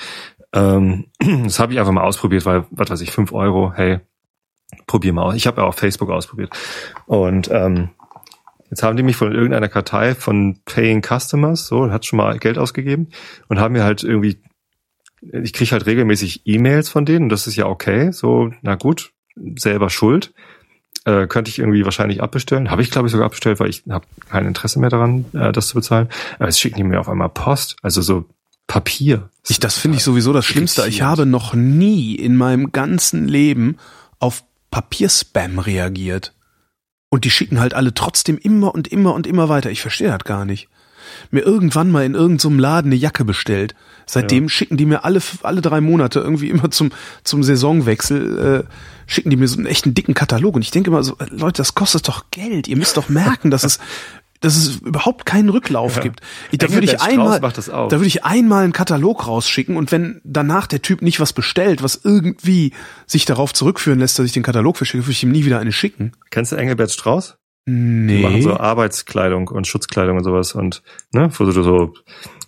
Ähm, das habe ich einfach mal ausprobiert, weil, was weiß ich, fünf Euro, hey, probier mal aus. Ich habe ja auf Facebook ausprobiert. Und ähm, jetzt haben die mich von irgendeiner Kartei von Paying Customers, so, hat schon mal Geld ausgegeben und haben mir halt irgendwie, ich kriege halt regelmäßig E-Mails von denen und das ist ja okay, so, na gut, selber schuld. Äh, könnte ich irgendwie wahrscheinlich abbestellen. Habe ich, glaube ich, sogar abbestellt, weil ich habe kein Interesse mehr daran, äh, das zu bezahlen. Aber es schicken die mir auf einmal Post, also so Papier. Ich, das finde ich sowieso das Schlimmste. Ich habe noch nie in meinem ganzen Leben auf Papierspam reagiert. Und die schicken halt alle trotzdem immer und immer und immer weiter. Ich verstehe das gar nicht. Mir irgendwann mal in irgendeinem so Laden eine Jacke bestellt. Seitdem ja. schicken die mir alle, alle drei Monate irgendwie immer zum, zum Saisonwechsel, äh, schicken die mir so einen echten dicken Katalog. Und ich denke immer so, äh, Leute, das kostet doch Geld. Ihr müsst doch merken, dass es dass es überhaupt keinen Rücklauf ja. gibt. Ich, da würde ich einmal, da würde ich einmal einen Katalog rausschicken und wenn danach der Typ nicht was bestellt, was irgendwie sich darauf zurückführen lässt, dass ich den Katalog verschicke, würde ich ihm nie wieder eine schicken. Kennst du Engelbert Strauß? Nee. Die machen so Arbeitskleidung und Schutzkleidung und sowas und ne, wo du so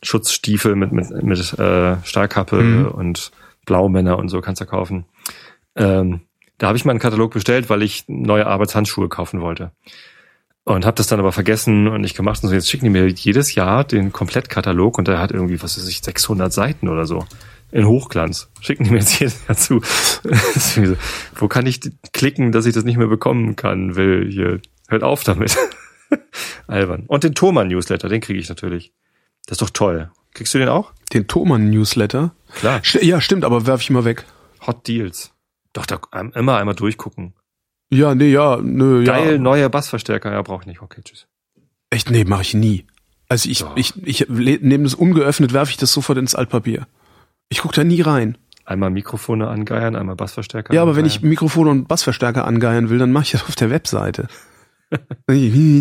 Schutzstiefel mit mit mit äh, Stahlkappe mhm. und Blaumänner und so kannst du kaufen. Ähm, da habe ich mal einen Katalog bestellt, weil ich neue Arbeitshandschuhe kaufen wollte. Und habe das dann aber vergessen und nicht gemacht. Und so jetzt schicken die mir jedes Jahr den Komplettkatalog und der hat irgendwie, was weiß ich, 600 Seiten oder so. In Hochglanz. Schicken die mir jetzt jedes Jahr zu. Wo kann ich klicken, dass ich das nicht mehr bekommen kann? Will hier, hört auf damit. Albern. Und den Thomann-Newsletter, den kriege ich natürlich. Das ist doch toll. Kriegst du den auch? Den Thomann-Newsletter? Klar. Ja, stimmt, aber werf ich mal weg. Hot Deals. Doch, da immer einmal durchgucken. Ja, nee, ja, nö, Geil, ja. Geil, neuer Bassverstärker, ja, brauch ich nicht. Okay, tschüss. Echt, nee, mache ich nie. Also ich, Doch. ich, ich nehme das ungeöffnet, werfe ich das sofort ins Altpapier. Ich guck da nie rein. Einmal Mikrofone angeiern, einmal Bassverstärker. Ja, aber angeiern. wenn ich Mikrofone und Bassverstärker angeiern will, dann mache ich das auf der Webseite.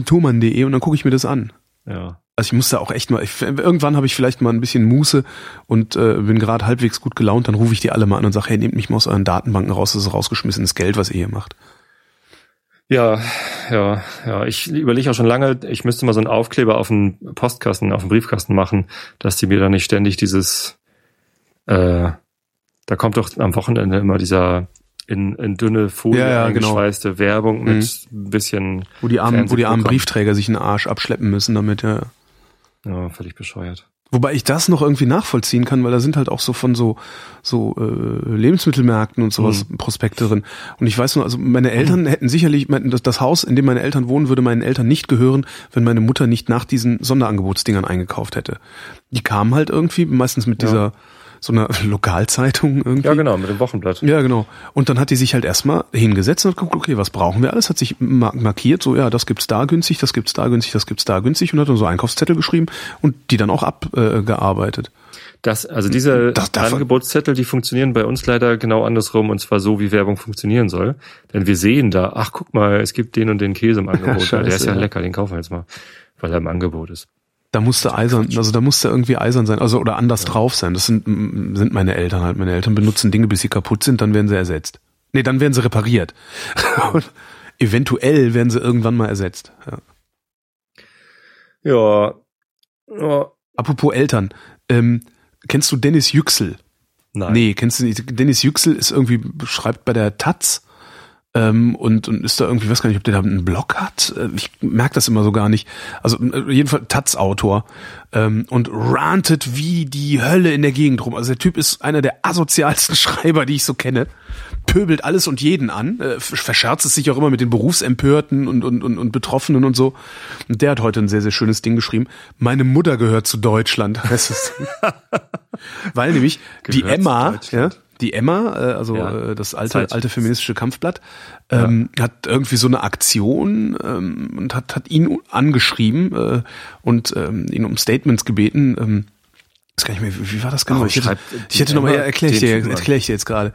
Thomann.de und dann gucke ich mir das an. Ja. Also ich muss da auch echt mal, ich, irgendwann habe ich vielleicht mal ein bisschen Muße und äh, bin gerade halbwegs gut gelaunt, dann rufe ich die alle mal an und sage, hey, nehmt mich mal aus euren Datenbanken raus, das ist rausgeschmissenes Geld, was ihr hier macht. Ja, ja, ja. Ich überlege auch schon lange, ich müsste mal so einen Aufkleber auf den Postkasten, auf den Briefkasten machen, dass die mir da nicht ständig dieses, äh, da kommt doch am Wochenende immer dieser in, in dünne Folie ja, ja, genau. eingeschweißte genau. Werbung mit mhm. ein bisschen. Wo die armen, wo die armen Briefträger sich einen Arsch abschleppen müssen, damit ja. Ja, völlig bescheuert. Wobei ich das noch irgendwie nachvollziehen kann, weil da sind halt auch so von so so äh, Lebensmittelmärkten und sowas mhm. Prospekte drin. Und ich weiß nur, also meine Eltern mhm. hätten sicherlich das, das Haus, in dem meine Eltern wohnen, würde meinen Eltern nicht gehören, wenn meine Mutter nicht nach diesen Sonderangebotsdingern eingekauft hätte. Die kamen halt irgendwie meistens mit ja. dieser so einer Lokalzeitung irgendwie. Ja, genau, mit dem Wochenblatt. Ja, genau. Und dann hat die sich halt erstmal hingesetzt und hat geguckt, okay, was brauchen wir alles? Hat sich markiert, so, ja, das gibt's da günstig, das gibt's da günstig, das gibt's da günstig und hat dann so Einkaufszettel geschrieben und die dann auch abgearbeitet. Das, also diese das, Angebotszettel, die funktionieren bei uns leider genau andersrum und zwar so, wie Werbung funktionieren soll. Denn wir sehen da, ach guck mal, es gibt den und den Käse im Angebot. Ja, scheiße, der ist ja, ja lecker, den kaufen wir jetzt mal, weil er im Angebot ist. Da musste eisern, also da musste irgendwie eisern sein, also oder anders ja. drauf sein. Das sind, sind meine Eltern halt. Meine Eltern benutzen Dinge, bis sie kaputt sind, dann werden sie ersetzt. Nee, dann werden sie repariert. Und eventuell werden sie irgendwann mal ersetzt. Ja. ja. ja. Apropos Eltern, ähm, kennst du Dennis Yüksel? Nein. Nee, kennst du nicht? Dennis Yüksel ist irgendwie, schreibt bei der Taz ähm, und, und ist da irgendwie, weiß gar nicht, ob der da einen Blog hat. Äh, ich merke das immer so gar nicht. Also äh, jedenfalls Taz-Autor ähm, und rantet wie die Hölle in der Gegend rum. Also der Typ ist einer der asozialsten Schreiber, die ich so kenne. Pöbelt alles und jeden an, äh, verscherzt es sich auch immer mit den Berufsempörten und, und, und, und Betroffenen und so. Und der hat heute ein sehr, sehr schönes Ding geschrieben. Meine Mutter gehört zu Deutschland, heißt es. Weil nämlich die Emma, ja, die Emma, äh, also ja, äh, das alte, alte feministische Kampfblatt, ähm, ja. hat irgendwie so eine Aktion ähm, und hat, hat ihn angeschrieben äh, und ähm, ihn um Statements gebeten. Ähm, weiß gar nicht mehr, wie, war das genau? Oh, ich, hätte, ich hätte nochmal, ja, erkläre ich dir, erkläre ich dir jetzt gerade.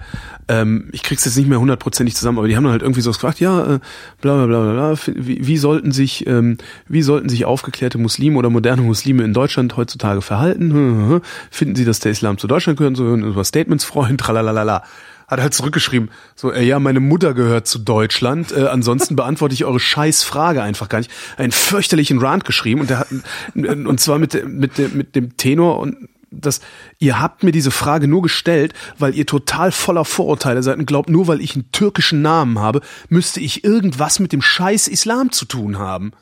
Ähm, ich krieg's jetzt nicht mehr hundertprozentig zusammen, aber die haben dann halt irgendwie so gefragt, ja, äh, bla bla bla bla, wie, wie sollten sich, ähm, wie sollten sich aufgeklärte Muslime oder moderne Muslime in Deutschland heutzutage verhalten? Finden sie, dass der Islam zu Deutschland gehört? So über Statements freuen, tralalala hat halt zurückgeschrieben, so, äh, ja, meine Mutter gehört zu Deutschland, äh, ansonsten beantworte ich eure scheiß Frage einfach gar nicht. Einen fürchterlichen Rant geschrieben und der hat, und zwar mit, mit, mit dem Tenor und das, ihr habt mir diese Frage nur gestellt, weil ihr total voller Vorurteile seid und glaubt, nur weil ich einen türkischen Namen habe, müsste ich irgendwas mit dem scheiß Islam zu tun haben.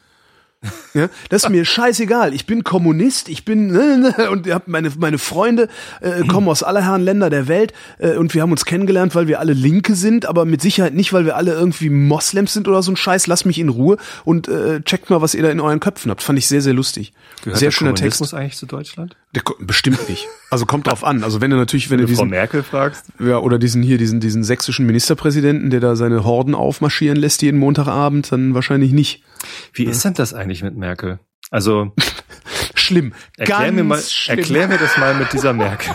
Ja, das ist mir scheißegal. Ich bin Kommunist, ich bin ne, ne, und hab meine meine Freunde äh, kommen aus aller Herren Länder der Welt äh, und wir haben uns kennengelernt, weil wir alle Linke sind, aber mit Sicherheit nicht, weil wir alle irgendwie Moslems sind oder so ein Scheiß. Lass mich in Ruhe und äh, checkt mal, was ihr da in euren Köpfen habt. Fand ich sehr sehr lustig. Gehört sehr schöner Text. Eigentlich zu Deutschland? Der, bestimmt nicht. Also kommt drauf an. Also wenn du natürlich, wenn du Wenn du Frau diesen Merkel fragst? ja, oder diesen hier, diesen, diesen sächsischen Ministerpräsidenten, der da seine Horden aufmarschieren lässt jeden Montagabend, dann wahrscheinlich nicht. Wie ist denn das eigentlich mit Merkel? Also, Schlimm. erklär Ganz mir mal, schlimm. erklär mir das mal mit dieser Merkel.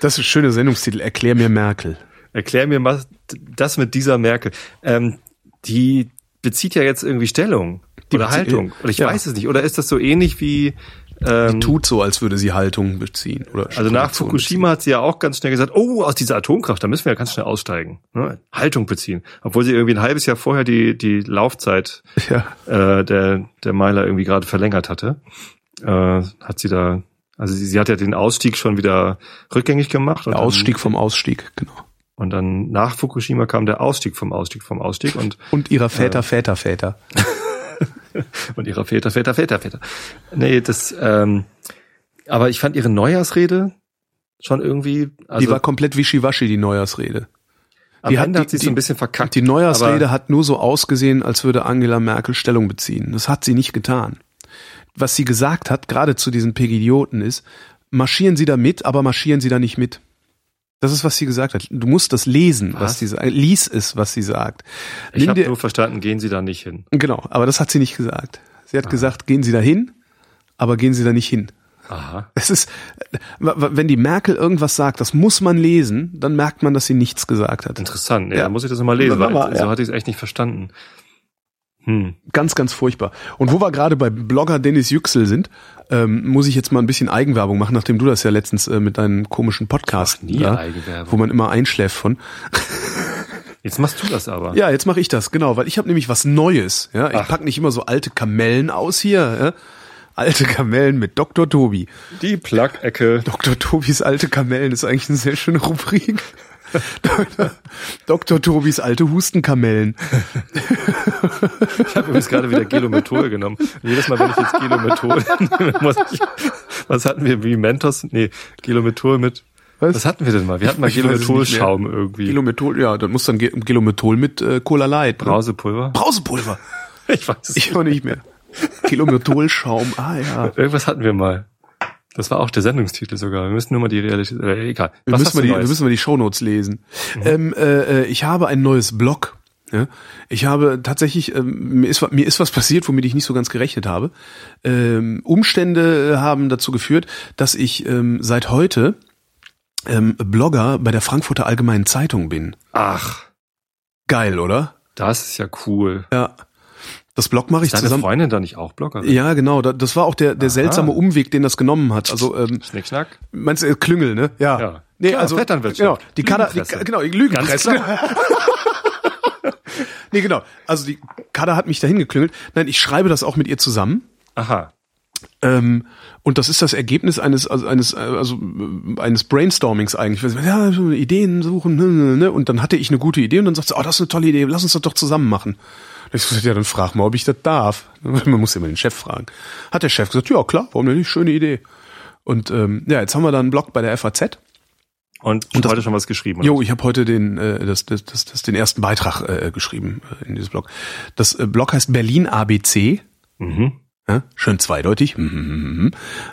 Das ist ein schöner Sendungstitel. Erklär mir Merkel. Erklär mir mal das mit dieser Merkel. Ähm, die bezieht ja jetzt irgendwie Stellung oder bezieht- Haltung. Oder ich ja. weiß es nicht. Oder ist das so ähnlich wie ähm, Tut so, als würde sie Haltung beziehen. Oder Also nach Fukushima hat sie ja auch ganz schnell gesagt, oh, aus dieser Atomkraft, da müssen wir ja ganz schnell aussteigen. Ne? Haltung beziehen. Obwohl sie irgendwie ein halbes Jahr vorher die, die Laufzeit beziehen. Ja. äh, der, der Meiler irgendwie gerade verlängert hatte. Äh, hat sie da, also sie, sie hat ja den Ausstieg schon wieder rückgängig gemacht. Der Ausstieg vom Ausstieg, genau. Und dann nach Fukushima kam der Ausstieg vom Ausstieg vom Ausstieg und, Und ihrer Väter, Väter, Väter. und ihrer Väter, Väter, Väter, Väter. Nee, das, ähm, aber ich fand ihre Neujahrsrede schon irgendwie, also die war komplett wischiwaschi, die Neujahrsrede. am die hat Ende die- hat sie so ein bisschen verkackt. Die Neujahrsrede hat nur so ausgesehen, als würde Angela Merkel Stellung beziehen. Das hat sie nicht getan. Was sie gesagt hat, gerade zu diesen Pegidioten, ist, marschieren Sie da mit, aber marschieren Sie da nicht mit. Das ist, was sie gesagt hat. Du musst das lesen, was, Was? sie sagt. Lies es, was sie sagt. Ich habe nur verstanden, gehen Sie da nicht hin. genau, aber das hat sie nicht gesagt. Sie hat gesagt, gehen Sie da hin, aber gehen Sie da nicht hin. Aha. Es ist, wenn die Merkel irgendwas sagt, das muss man lesen, dann merkt man, dass sie nichts gesagt hat. Interessant. Ja, Ja. muss ich das nochmal lesen, weil mal, so ja. hatte ich es echt nicht verstanden. Hm. Ganz, ganz furchtbar. Und wo wir gerade bei Blogger Dennis Yüksel sind, ähm, muss ich jetzt mal ein bisschen Eigenwerbung machen, nachdem du das ja letztens äh, mit deinem komischen Podcast, nie Eigenwerbung. wo man immer einschläft von. Jetzt machst du das aber. Ja, jetzt mache ich das, genau, weil ich habe nämlich was Neues. Ja, ich Ach. pack nicht immer so alte Kamellen aus hier. Ja? Alte Kamellen mit Dr. Tobi. Die Plug-Ecke. Dr. Tobis alte Kamellen ist eigentlich eine sehr schöne Rubrik. Dr. Tobis alte Hustenkamellen. Ich habe übrigens gerade wieder Gelomethol genommen. Jedes Mal, wenn ich jetzt Gelomethol nehme, muss ich, was hatten wir, wie Mentos? Nee, Gelomethol mit, Was? was hatten wir denn mal? Wir hatten mal. Gelomethol-Schaum irgendwie. Kilomethol, ja, dann muss dann Ge- Kilomethol mit äh, Cola Light. ne? Brausepulver? Brausepulver. Ich weiß es Ich auch nicht mehr. Kilometholschaum, ah ja. Irgendwas hatten wir mal. Das war auch der Sendungstitel sogar. Wir müssen nur mal die Realität, äh, egal. Wir müssen, mal die, wir müssen mal die Shownotes lesen. Ähm, äh, äh, ich habe ein neues Blog. Ja? Ich habe tatsächlich, ähm, mir, ist, mir ist was passiert, womit ich nicht so ganz gerechnet habe. Ähm, Umstände haben dazu geführt, dass ich ähm, seit heute ähm, Blogger bei der Frankfurter Allgemeinen Zeitung bin. Ach, Geil, oder? das ist ja cool. Ja. Das Blog mache ich deine zusammen. Freundin da nicht auch Bloggerin? Ja, genau. da- Das war auch der, der Aha. seltsame Umweg, den das genommen hat. Also ähm, Schnickschnack? Meinst du äh, Klüngel, ne? Ja. Ja. Nee, Klar, also. Genau, die Kader, die, genau, die Lügenpresse. Ganz nee, genau. Also die Kader hat mich dahin geklüngelt. Nein, ich schreibe das auch mit ihr zusammen. Aha. Ähm, und das ist das Ergebnis eines, also eines, äh, also äh, eines Brainstormings eigentlich. Ja, so Ideen suchen, ne, ne, ne. Und dann hatte ich eine gute Idee und dann sagt sie, oh, das ist eine tolle Idee, lass uns das doch zusammen machen. Ich so, ja, dann frag mal, ob ich das darf. Man muss immer den Chef fragen. Hat der Chef gesagt, ja klar, warum denn nicht? Schöne Idee. Und ähm, ja, jetzt haben wir da einen Blog bei der FAZ. Und, Und das- heute schon was geschrieben. oder? Jo, ich habe heute den, äh, das, das, das, das, den ersten Beitrag äh, geschrieben äh, in dieses Blog. Das äh, Blog heißt Berlin ABC. Mhm. Ja, schön zweideutig. Mhm, mhm, mhm.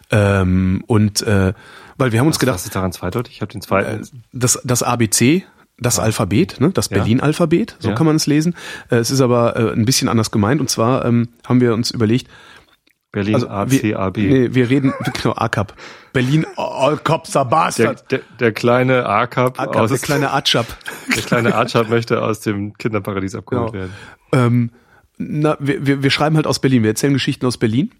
Ähm, und äh, weil wir haben uns Was, gedacht, was ist daran zweideutig? Ich habe den äh, zweiten. das, das ABC, das Alphabet, ne, das Ja. Berlin-Alphabet, so Ja. kann man es lesen. Äh, es ist aber äh, ein bisschen anders gemeint. Und zwar ähm, haben wir uns überlegt, Berlin also A, wir, C, A, B. Nee, wir reden, genau, ACAP. Berlin, oh, Kopser Der, Bastard. der, der kleine A-Cup ACAP, aus, der kleine Atschap. der kleine Archard möchte aus dem Kinderparadies abgeholt Genau. werden. Ähm, na, wir, wir, wir schreiben halt aus Berlin, wir erzählen Geschichten aus Berlin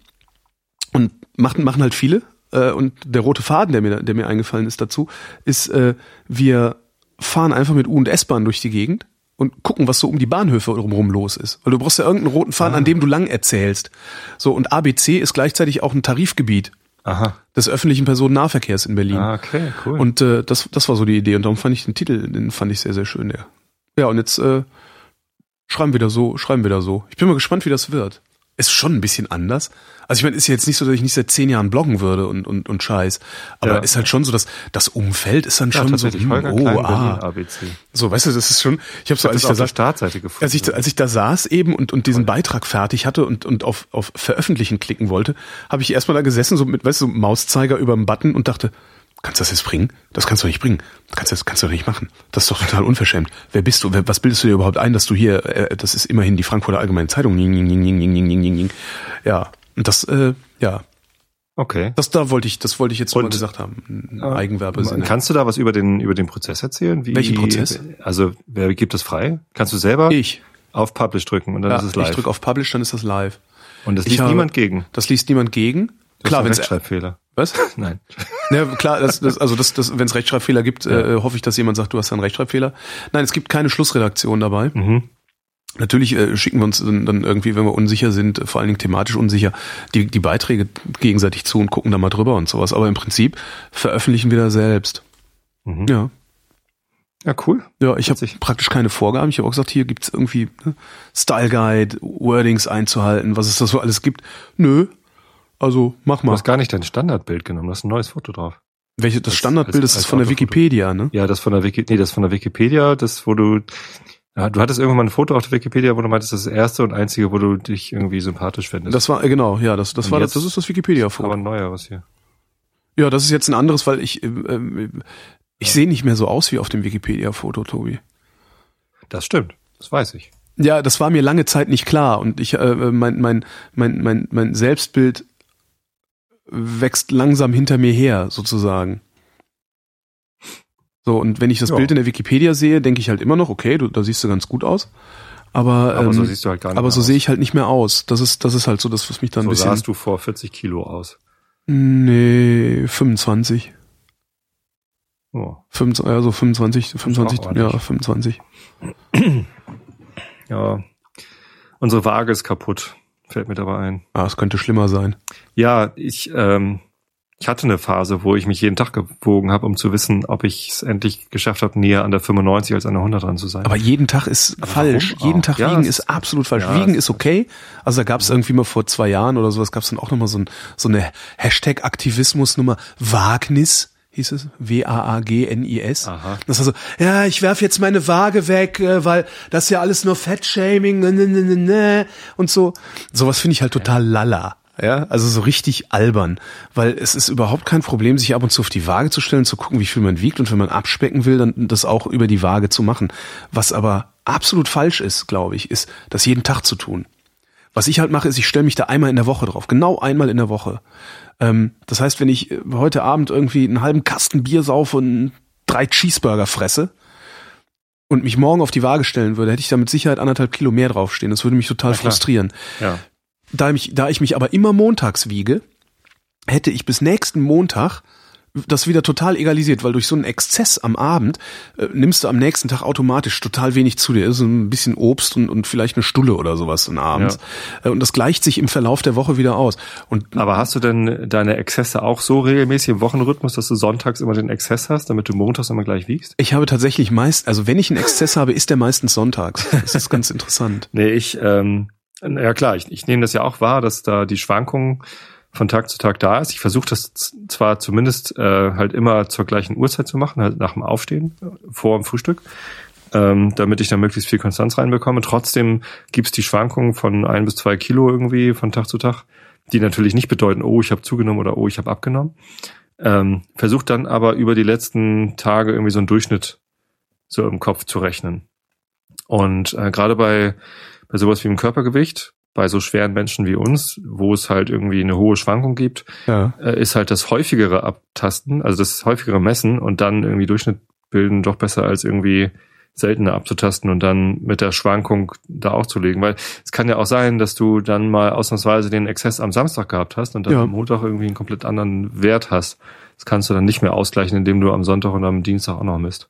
und machen, machen halt viele. Äh, und der rote Faden, der mir, der mir eingefallen ist dazu, ist, äh, wir fahren einfach mit U- und S-Bahn durch die Gegend und gucken, was so um die Bahnhöfe drumherum los ist. Weil du brauchst ja irgendeinen roten Faden, an dem du lang erzählst. So, und ABC ist gleichzeitig auch ein Tarifgebiet Aha. des öffentlichen Personennahverkehrs in Berlin. Ah, okay, cool. Und äh, das, das war so die Idee. Und darum fand ich den Titel, den fand ich sehr, sehr schön. Ja, ja und jetzt äh, schreiben wir da so, schreiben wir da so. Ich bin mal gespannt, wie das wird. Ist schon ein bisschen anders. Also ich meine, ist jetzt nicht so, dass ich nicht seit zehn Jahren bloggen würde und, und, und Scheiß. Aber Ja. ist halt schon so, dass das Umfeld ist dann Ja, schon so, hm, oh, Klein, ah. ABC. So, weißt du, das ist schon, ich habe so, als ich da saß, Startseite gefunden. als ich, als ich da saß eben und, und diesen Beitrag fertig hatte und, und auf, auf Veröffentlichen klicken wollte, habe ich erstmal da gesessen, so mit, weißt du, so Mauszeiger über dem Button und dachte, kannst du das jetzt bringen? Das kannst du nicht bringen. Kannst du das kannst du doch nicht machen. Das ist doch total unverschämt. Wer bist du? Wer, was bildest du dir überhaupt ein, dass du hier, äh, das ist immerhin die Frankfurter Allgemeine Zeitung. Ja, und das, äh, ja, Okay. das da wollte ich, das wollte ich jetzt Und, mal gesagt haben. Ein Äh, Eigenwerbesinne. Kannst du da was über den, über den Prozess erzählen? Wie, Welchen Prozess? Also, wer gibt das frei? Kannst du selber Ich. auf Publish drücken und dann Ja, ist es ich live. drücke auf Publish, dann ist das live. und das Ich liest habe- niemand gegen. Das liest niemand gegen. Klar, wenn Rechtschreibfehler. was? Nein. Ja, klar, das, das, also das, das, wenn es Rechtschreibfehler gibt, äh, hoffe ich, dass jemand sagt, du hast einen Rechtschreibfehler. Nein, es gibt keine Schlussredaktion dabei. Mhm. Natürlich äh, schicken wir uns dann, dann irgendwie, wenn wir unsicher sind, äh, vor allen Dingen thematisch unsicher, die, die Beiträge gegenseitig zu und gucken da mal drüber und sowas. Aber im Prinzip veröffentlichen wir da selbst. Mhm. Ja. Ja, cool. Ja, ich habe praktisch keine Vorgaben. Ich habe auch gesagt, hier gibt's irgendwie ne, Style Guide, Wordings einzuhalten, was es da so alles gibt. Nö. Also mach Du mal. hast gar nicht dein Standardbild genommen, du hast ein neues Foto drauf. Welche, das als- Standardbild als- ist das von der. Wikipedia, ne? Ja, das von der Wiki, nee, das von der Wikipedia, das, wo du, ja, du hattest irgendwann mal ein Foto auf der Wikipedia, wo du meintest, das ist das erste und einzige, wo du dich irgendwie sympathisch findest. Das war, äh, genau, ja, das, das Und war das, das ist das aber Wikipedia-Foto. ein neueres hier. Ja, das ist jetzt ein anderes, weil ich, äh, äh, ich sehe nicht mehr so aus wie auf dem Wikipedia-Foto, Tobi. Das stimmt, das weiß ich. Ja, das war mir lange Zeit nicht klar und ich, äh, mein, mein, mein, mein, mein Selbstbild wächst langsam hinter mir her, sozusagen. So, und wenn ich das Ja. Bild in der Wikipedia sehe, denke ich halt immer noch, okay, du, da siehst du ganz gut aus. Aber, Aber so ähm, siehst du halt gar nicht aber so sehe ich halt nicht mehr aus. Das ist, das ist halt so das, was mich dann ein So bisschen. sahst du vor 40 Kilo aus. Nee, 25. Oh. 25, ja, so 25, 25, auch ordentlich. ja, 25. Ja. Unsere Waage ist kaputt, fällt mir dabei ein. Ah, es könnte schlimmer sein. Ja, ich, ähm, ich hatte eine Phase, wo ich mich jeden Tag gewogen habe, um zu wissen, ob ich es endlich geschafft habe, näher an der 95 als an der 100 dran zu sein. Aber jeden Tag ist Aber falsch. warum Jeden auch? Tag Ja, wiegen ist absolut falsch. ja, wiegen ist okay. Also da gab es irgendwie mal vor zwei Jahren oder sowas, gab es dann auch nochmal so, ein, so eine Hashtag-Aktivismus-Nummer. Wagnis hieß es. W-A-A-G-N-I-S. Aha. Das war so, ja, ich werf jetzt meine Waage weg, äh, weil das ist ja alles nur Fettshaming ne, ne, ne, ne, ne, und so. Sowas finde ich halt total lala. Ja, also so richtig albern, weil es ist überhaupt kein Problem, sich ab und zu auf die Waage zu stellen, zu gucken, wie viel man wiegt und wenn man abspecken will, dann das auch über die Waage zu machen. Was aber absolut falsch ist, glaube ich, ist, das jeden Tag zu tun. Was ich halt mache, ist, ich stelle mich da einmal in der Woche drauf, genau einmal in der Woche. Ähm, das heißt, wenn ich äh, heute Abend irgendwie einen halben Kasten Bier saufe und drei Cheeseburger fresse und mich morgen auf die Waage stellen würde, hätte ich da mit Sicherheit anderthalb Kilo mehr draufstehen. Das würde mich total frustrieren. Ja. Da, mich, da ich mich aber immer montags wiege, hätte ich bis nächsten Montag das wieder total egalisiert, weil durch so einen Exzess am Abend äh, nimmst du am nächsten Tag automatisch total wenig zu dir. So ein bisschen Obst und, und vielleicht eine Stulle oder sowas dann abends. Äh, Und das gleicht sich im Verlauf der Woche wieder aus. Und Aber hast du denn deine Exzesse auch so regelmäßig im Wochenrhythmus, dass du sonntags immer den Exzess hast, damit du montags immer gleich wiegst? ich habe tatsächlich meist, also wenn ich einen Exzess habe, ist der meistens sonntags. Das ist ganz interessant. Nee, ich, ähm, ja klar, ich, ich nehme das ja auch wahr, dass da die Schwankung von Tag zu Tag da ist. Ich versuche das zwar zumindest äh, halt immer zur gleichen Uhrzeit zu machen, halt nach dem Aufstehen, vor dem Frühstück, ähm, damit ich da möglichst viel Konstanz reinbekomme. Trotzdem gibt's die Schwankungen von ein bis zwei Kilo irgendwie von Tag zu Tag, die natürlich nicht bedeuten, oh, ich habe zugenommen oder oh, ich habe abgenommen. Ähm, Versuche dann aber über die letzten Tage irgendwie so einen Durchschnitt so im Kopf zu rechnen. Und äh, gerade bei, bei sowas wie dem Körpergewicht, bei so schweren Menschen wie uns, wo es halt irgendwie eine hohe Schwankung gibt, Ja. äh, ist halt das häufigere Abtasten, also das häufigere Messen und dann irgendwie Durchschnitt bilden doch besser als irgendwie seltener abzutasten und dann mit der Schwankung da auch zu legen. Weil es kann ja auch sein, dass du dann mal ausnahmsweise den Exzess am Samstag gehabt hast und dann Ja. am Montag irgendwie einen komplett anderen Wert hast. Das kannst du dann nicht mehr ausgleichen, indem du am Sonntag und am Dienstag auch noch misst.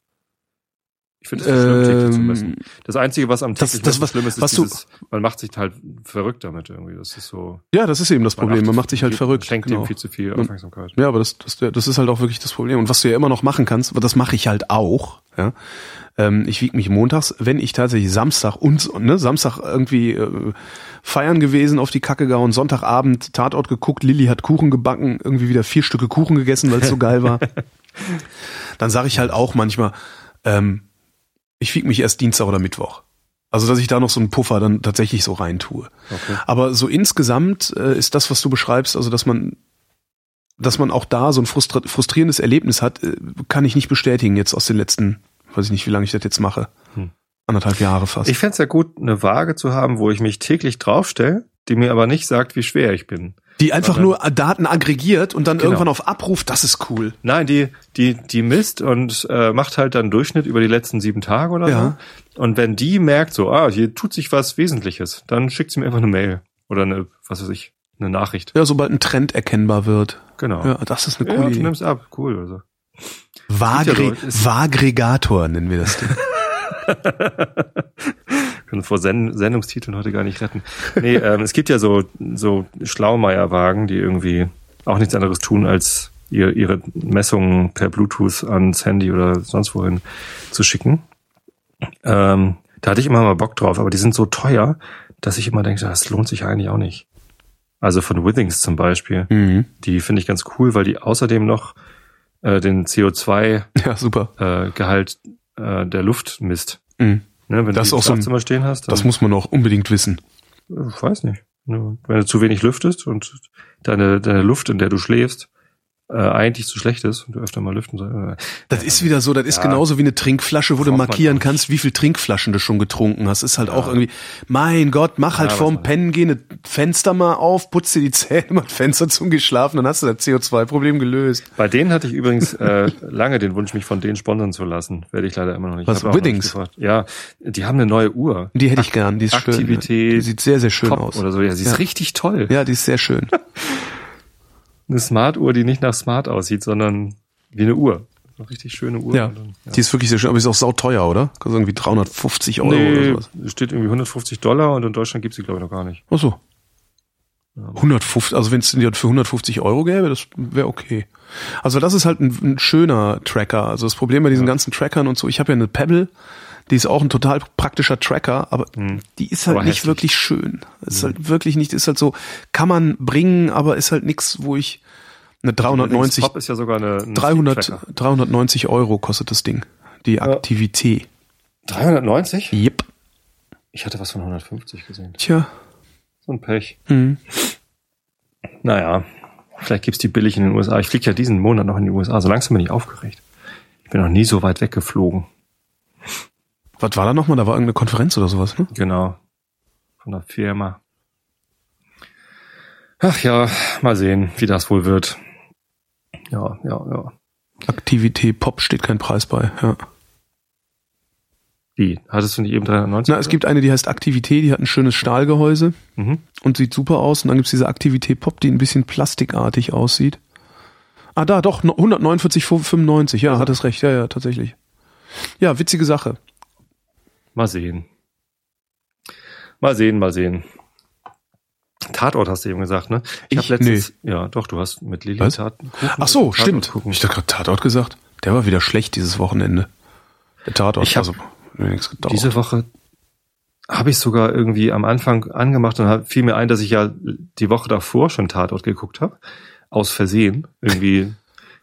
Ich finde es schlimm, täglich zu Ähm, messen. Das Einzige, was am das- täglichen das, Messen was- schlimm ist, ist dieses, man macht sich halt verrückt damit irgendwie. Das ist so. Ja, das ist eben das Problem. Man macht sich halt verrückt. Schenkt genau. dem viel zu viel Aufmerksamkeit. Ja, aber das, das, das ist halt auch wirklich das Problem. Und was du ja immer noch machen kannst, aber das mache ich halt auch. Ja, ähm, ich wiege mich montags, wenn ich tatsächlich Samstag und ne, Samstag irgendwie äh, feiern gewesen, auf die Kacke gehauen, Sonntagabend Tatort geguckt, Lilly hat Kuchen gebacken, irgendwie wieder vier Stücke Kuchen gegessen, weil es so geil war. Dann sage ich halt auch manchmal, ähm, ich wiege mich erst Dienstag oder Mittwoch. Also dass ich da noch so einen Puffer dann tatsächlich so reintue. Okay. Aber so insgesamt äh, ist das, was du beschreibst, also dass man, dass man auch da so ein frustri frustrierendes Erlebnis hat, äh, kann ich nicht bestätigen jetzt aus den letzten, weiß ich nicht, wie lange ich das jetzt mache. Hm. Anderthalb Jahre fast. Ich fänd's ja gut, eine Waage zu haben, wo ich mich täglich draufstelle, die mir aber nicht sagt, wie schwer ich bin. Die einfach aber- nur Daten aggregiert und dann Genau. irgendwann auf Abruf, das ist cool. Nein, die, die, die misst und äh, macht halt dann Durchschnitt über die letzten sieben Tage oder Ja. so. Und wenn die merkt, so, ah, hier tut sich was Wesentliches, dann schickt sie mir einfach eine Mail oder eine, was weiß ich, eine Nachricht. Ja, sobald ein Trend erkennbar wird. Genau. Ja, das ist eine Ja, coole du Idee. nimmst ab, cool. Also. Vagre Ja, Vagregator nennen wir das Ding. können vor Sen Sendungstiteln heute gar nicht retten. Nee, ähm, es gibt ja so, so Schlaumeierwagen, die irgendwie auch nichts anderes tun, als ihr, ihre Messungen per Bluetooth ans Handy oder sonst wohin zu schicken. Ähm, da hatte ich immer mal Bock drauf, aber die sind so teuer, dass ich immer denke, das lohnt sich eigentlich auch nicht. Also von Withings zum Beispiel. mhm. Die finde ich ganz cool, weil die außerdem noch äh, den CO2-Gehalt Ja, äh, Gehalt, äh, der Luft misst. Mhm. Ne, wenn Das ist du auch im so ein- stehen hast, Das muss man auch unbedingt wissen. ich weiß nicht. Ja, Wenn du zu wenig lüftest und deine, deine Luft, in der du schläfst, äh, eigentlich zu schlecht ist und du öfter mal lüften sollst. äh, Das ist wieder so, das ist Ja. genauso wie eine Trinkflasche, wo du markieren kannst, wie viel Trinkflaschen du schon getrunken hast. Ist halt auch irgendwie, mein Gott, mach halt Ja, vorm Pennen gehen, Fenster mal auf, putz dir die Zähne, mach das Fenster zum geschlafen, dann hast du das CO2-Problem gelöst. Bei denen hatte ich übrigens äh, lange den Wunsch, mich von denen sponsern zu lassen. Werde ich leider immer noch nicht. Was, gefragt. Ja, die haben eine neue Uhr. Die hätte ich gern, die ist schön. Aktivität, Die sieht sehr, sehr schön Top aus. oder so. Ja, sie ist Ja. richtig toll. Ja, die ist sehr schön. Eine Smart-Uhr, die nicht nach Smart aussieht, sondern wie eine Uhr. Eine richtig schöne Uhr. Ja, dann- ja. die ist wirklich sehr schön, aber die ist auch sauteuer, oder? Kostet irgendwie 350 Euro oder Nee, sowas. steht irgendwie 150 Dollar und in Deutschland gibt's sie, glaube ich, noch gar nicht. Ach so. 150, also wenn es die für 150 Euro gäbe, das wäre okay. Also das ist halt ein, ein schöner Tracker. Also das Problem bei diesen ganzen Trackern und so, ich habe ja eine Pebble, die ist auch ein total praktischer Tracker, aber die ist halt Aber nicht hässlich. wirklich schön. Ist halt wirklich nicht, ist halt so, kann man bringen, aber ist halt nix, wo ich eine 390, Top ist ja sogar eine, ein 300, Sleep-Tracker. 390 Euro kostet das Ding. Die Aktivität. 390? Yep. Ich hatte was von 150 gesehen. Tja. So ein Pech. Hm. Naja, vielleicht gibt's die billig in den USA. Ich fliege ja diesen Monat noch in die USA. So langsam bin ich aufgeregt. Ich bin noch nie so weit weggeflogen. Was war da nochmal? Da war irgendeine Konferenz oder sowas, ne? Genau. Von der Firma. Ach ja, mal sehen, wie das wohl wird. Ja, ja, ja. Aktivität Pop steht kein Preis bei, ja. Wie? Hattest du nicht eben 390? Na, es gibt eine, die heißt Aktivität, die hat ein schönes Stahlgehäuse Mhm. und sieht super aus. Und dann gibt's diese Aktivität Pop, die ein bisschen plastikartig aussieht. Ah, da, doch, no- 149,95. Ja, hat es recht. Ja, ja, tatsächlich. Ja, witzige Sache. Mal sehen. Mal sehen, mal sehen. Tatort hast du eben gesagt, ne? Ich, Ich? habe letztens, ja, doch, du hast mit Lilly Was? Tat, Kuchen Ach so, Tatort stimmt. gucken. Ich dachte gerade Tatort gesagt. Der war wieder schlecht dieses Wochenende. Der Tatort. Ich hab also. Diese Woche habe ich sogar irgendwie am Anfang angemacht und hab, fiel mir ein, dass ich ja die Woche davor schon Tatort geguckt habe. Aus Versehen. Irgendwie,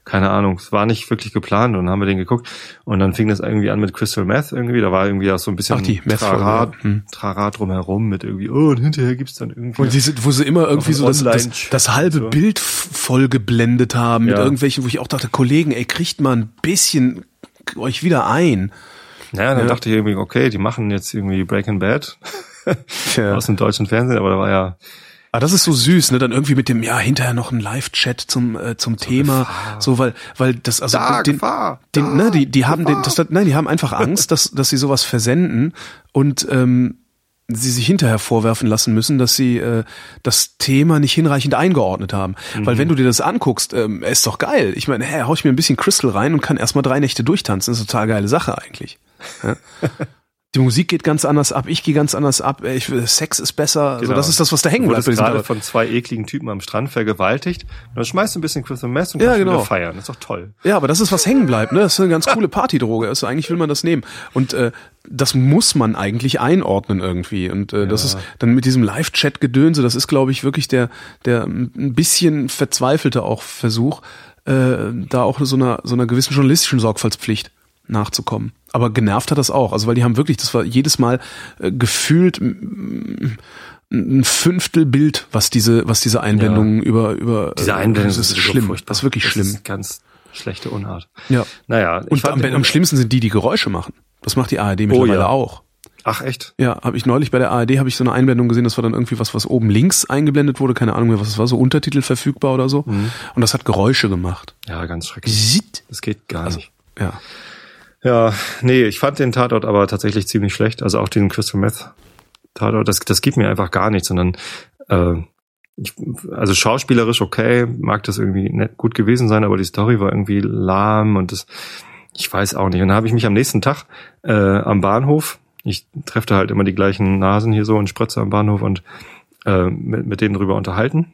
keine Ahnung, es war nicht wirklich geplant und dann haben wir den geguckt. Und dann fing das irgendwie an mit Crystal Meth irgendwie. Da war irgendwie auch so ein bisschen Ach, die Meth-Folge, Trara, ja. Hm. Trara drumherum mit irgendwie, oh, und hinterher gibt's dann irgendwie. Und diese, wo sie immer irgendwie so das, das, das halbe so. Bild voll geblendet haben mit Ja. irgendwelchen, wo ich auch dachte, Kollegen, ey, kriegt mal ein bisschen euch wieder ein. naja, dann Ja. dachte ich irgendwie, okay, die machen jetzt irgendwie Breaking Bad Tja. aus dem deutschen Fernsehen, aber da war ja, Ah, das ist so süß, ne? Dann irgendwie mit dem, ja, hinterher noch ein Live-Chat zum, äh, zum Thema. So, weil, weil das, also, Da, den, Gefahr, den, da, ne, die, die haben den, Gefahr. das, nein, die haben einfach Angst, dass, dass sie sowas versenden und, ähm, sie sich hinterher vorwerfen lassen müssen, dass sie äh, das Thema nicht hinreichend eingeordnet haben. Weil wenn du dir das anguckst, ähm, ist doch geil. Ich meine, hä, hau ich mir ein bisschen Crystal rein und kann erstmal drei Nächte durchtanzen. Das ist eine total geile Sache eigentlich. Ja? Die Musik geht ganz anders ab, ich gehe ganz anders ab, ich, Sex ist besser. Also Genau. das ist das, was da hängen Du bleibt. diesem gerade von zwei ekligen Typen am Strand vergewaltigt. Und dann schmeißt du ein bisschen Crystal Meth und Ja, kannst genau. wieder feiern. Das ist doch toll. Ja, aber das ist was hängen bleibt, ne? Das ist eine ganz coole Partydroge. Also eigentlich will man das nehmen. Und äh, das muss man eigentlich einordnen irgendwie. Und äh, das ist dann mit diesem Live-Chat-Gedönse, das ist, glaube ich, wirklich der, der ein bisschen verzweifelte auch Versuch, äh, da auch so einer, so einer gewissen journalistischen Sorgfaltspflicht nachzukommen. Aber genervt hat das auch. Also weil die haben wirklich, das war jedes Mal äh, gefühlt ein Fünftel Bild, was diese, was diese Einblendungen über, über Diese Einblendungen das ist so schlimm. furchtbar. Das ist wirklich das schlimm. Ist ganz schlechte Unart. Ja. Naja, Und am, am schlimmsten sind die, die Geräusche machen. Das macht die ARD mittlerweile ja. auch. Ach echt? Ja, habe ich neulich bei der ARD habe ich so eine Einblendung gesehen, das war dann irgendwie was, was oben links eingeblendet wurde, keine Ahnung mehr, was es war, so Untertitel verfügbar oder so. Mhm. Und das hat Geräusche gemacht. Ja, ganz schrecklich. Zit. Das geht gar nicht. Ja. Ja, nee, ich fand den Tatort aber tatsächlich ziemlich schlecht. Also auch den Crystal Meth Tatort, das, das gibt mir einfach gar nichts, sondern äh, ich, also schauspielerisch okay, mag das irgendwie nett, gut gewesen sein, aber die Story war irgendwie lahm und das, ich weiß auch nicht. Und dann habe ich mich am nächsten Tag äh, am Bahnhof, ich treffe halt immer die gleichen Nasen hier so und Spritze am Bahnhof und äh, mit, mit denen drüber unterhalten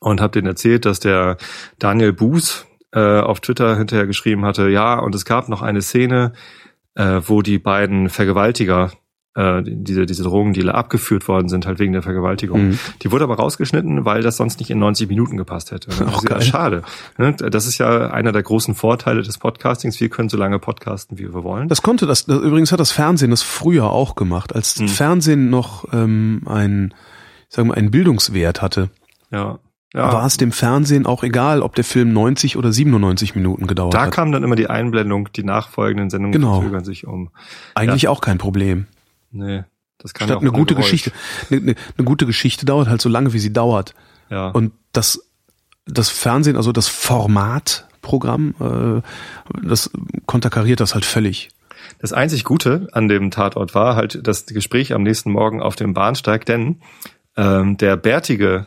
und habe denen erzählt, dass der Daniel Buß äh, auf Twitter hinterher geschrieben hatte, ja, und es gab noch eine Szene, äh, wo die beiden Vergewaltiger, äh, diese, diese Drogendealer abgeführt worden sind, halt wegen der Vergewaltigung. Mhm. Die wurde aber rausgeschnitten, weil das sonst nicht in 90 Minuten gepasst hätte. Ist ja geil. schade. Ne? Das ist ja einer der großen Vorteile des Podcastings. Wir können so lange podcasten, wie wir wollen. Das konnte das, das übrigens hat das Fernsehen das früher auch gemacht, als Hm. Fernsehen noch ähm, ein, sagen wir, einen Bildungswert hatte. ja. Ja. War es dem Fernsehen auch egal, ob der Film 90 oder 97 Minuten gedauert da hat. kam dann immer die Einblendung, die nachfolgenden Sendungen Genau. verzögern sich um. Eigentlich auch kein Problem. Nee, das kann Statt auch eine gute Geräusch. Geschichte. Eine, eine, eine gute Geschichte dauert halt so lange, wie sie dauert. Ja. Und das, das Fernsehen, also das Formatprogramm, äh, das konterkariert das halt völlig. Das einzig Gute an dem Tatort war halt das Gespräch am nächsten Morgen auf dem Bahnsteig, denn ähm, der bärtige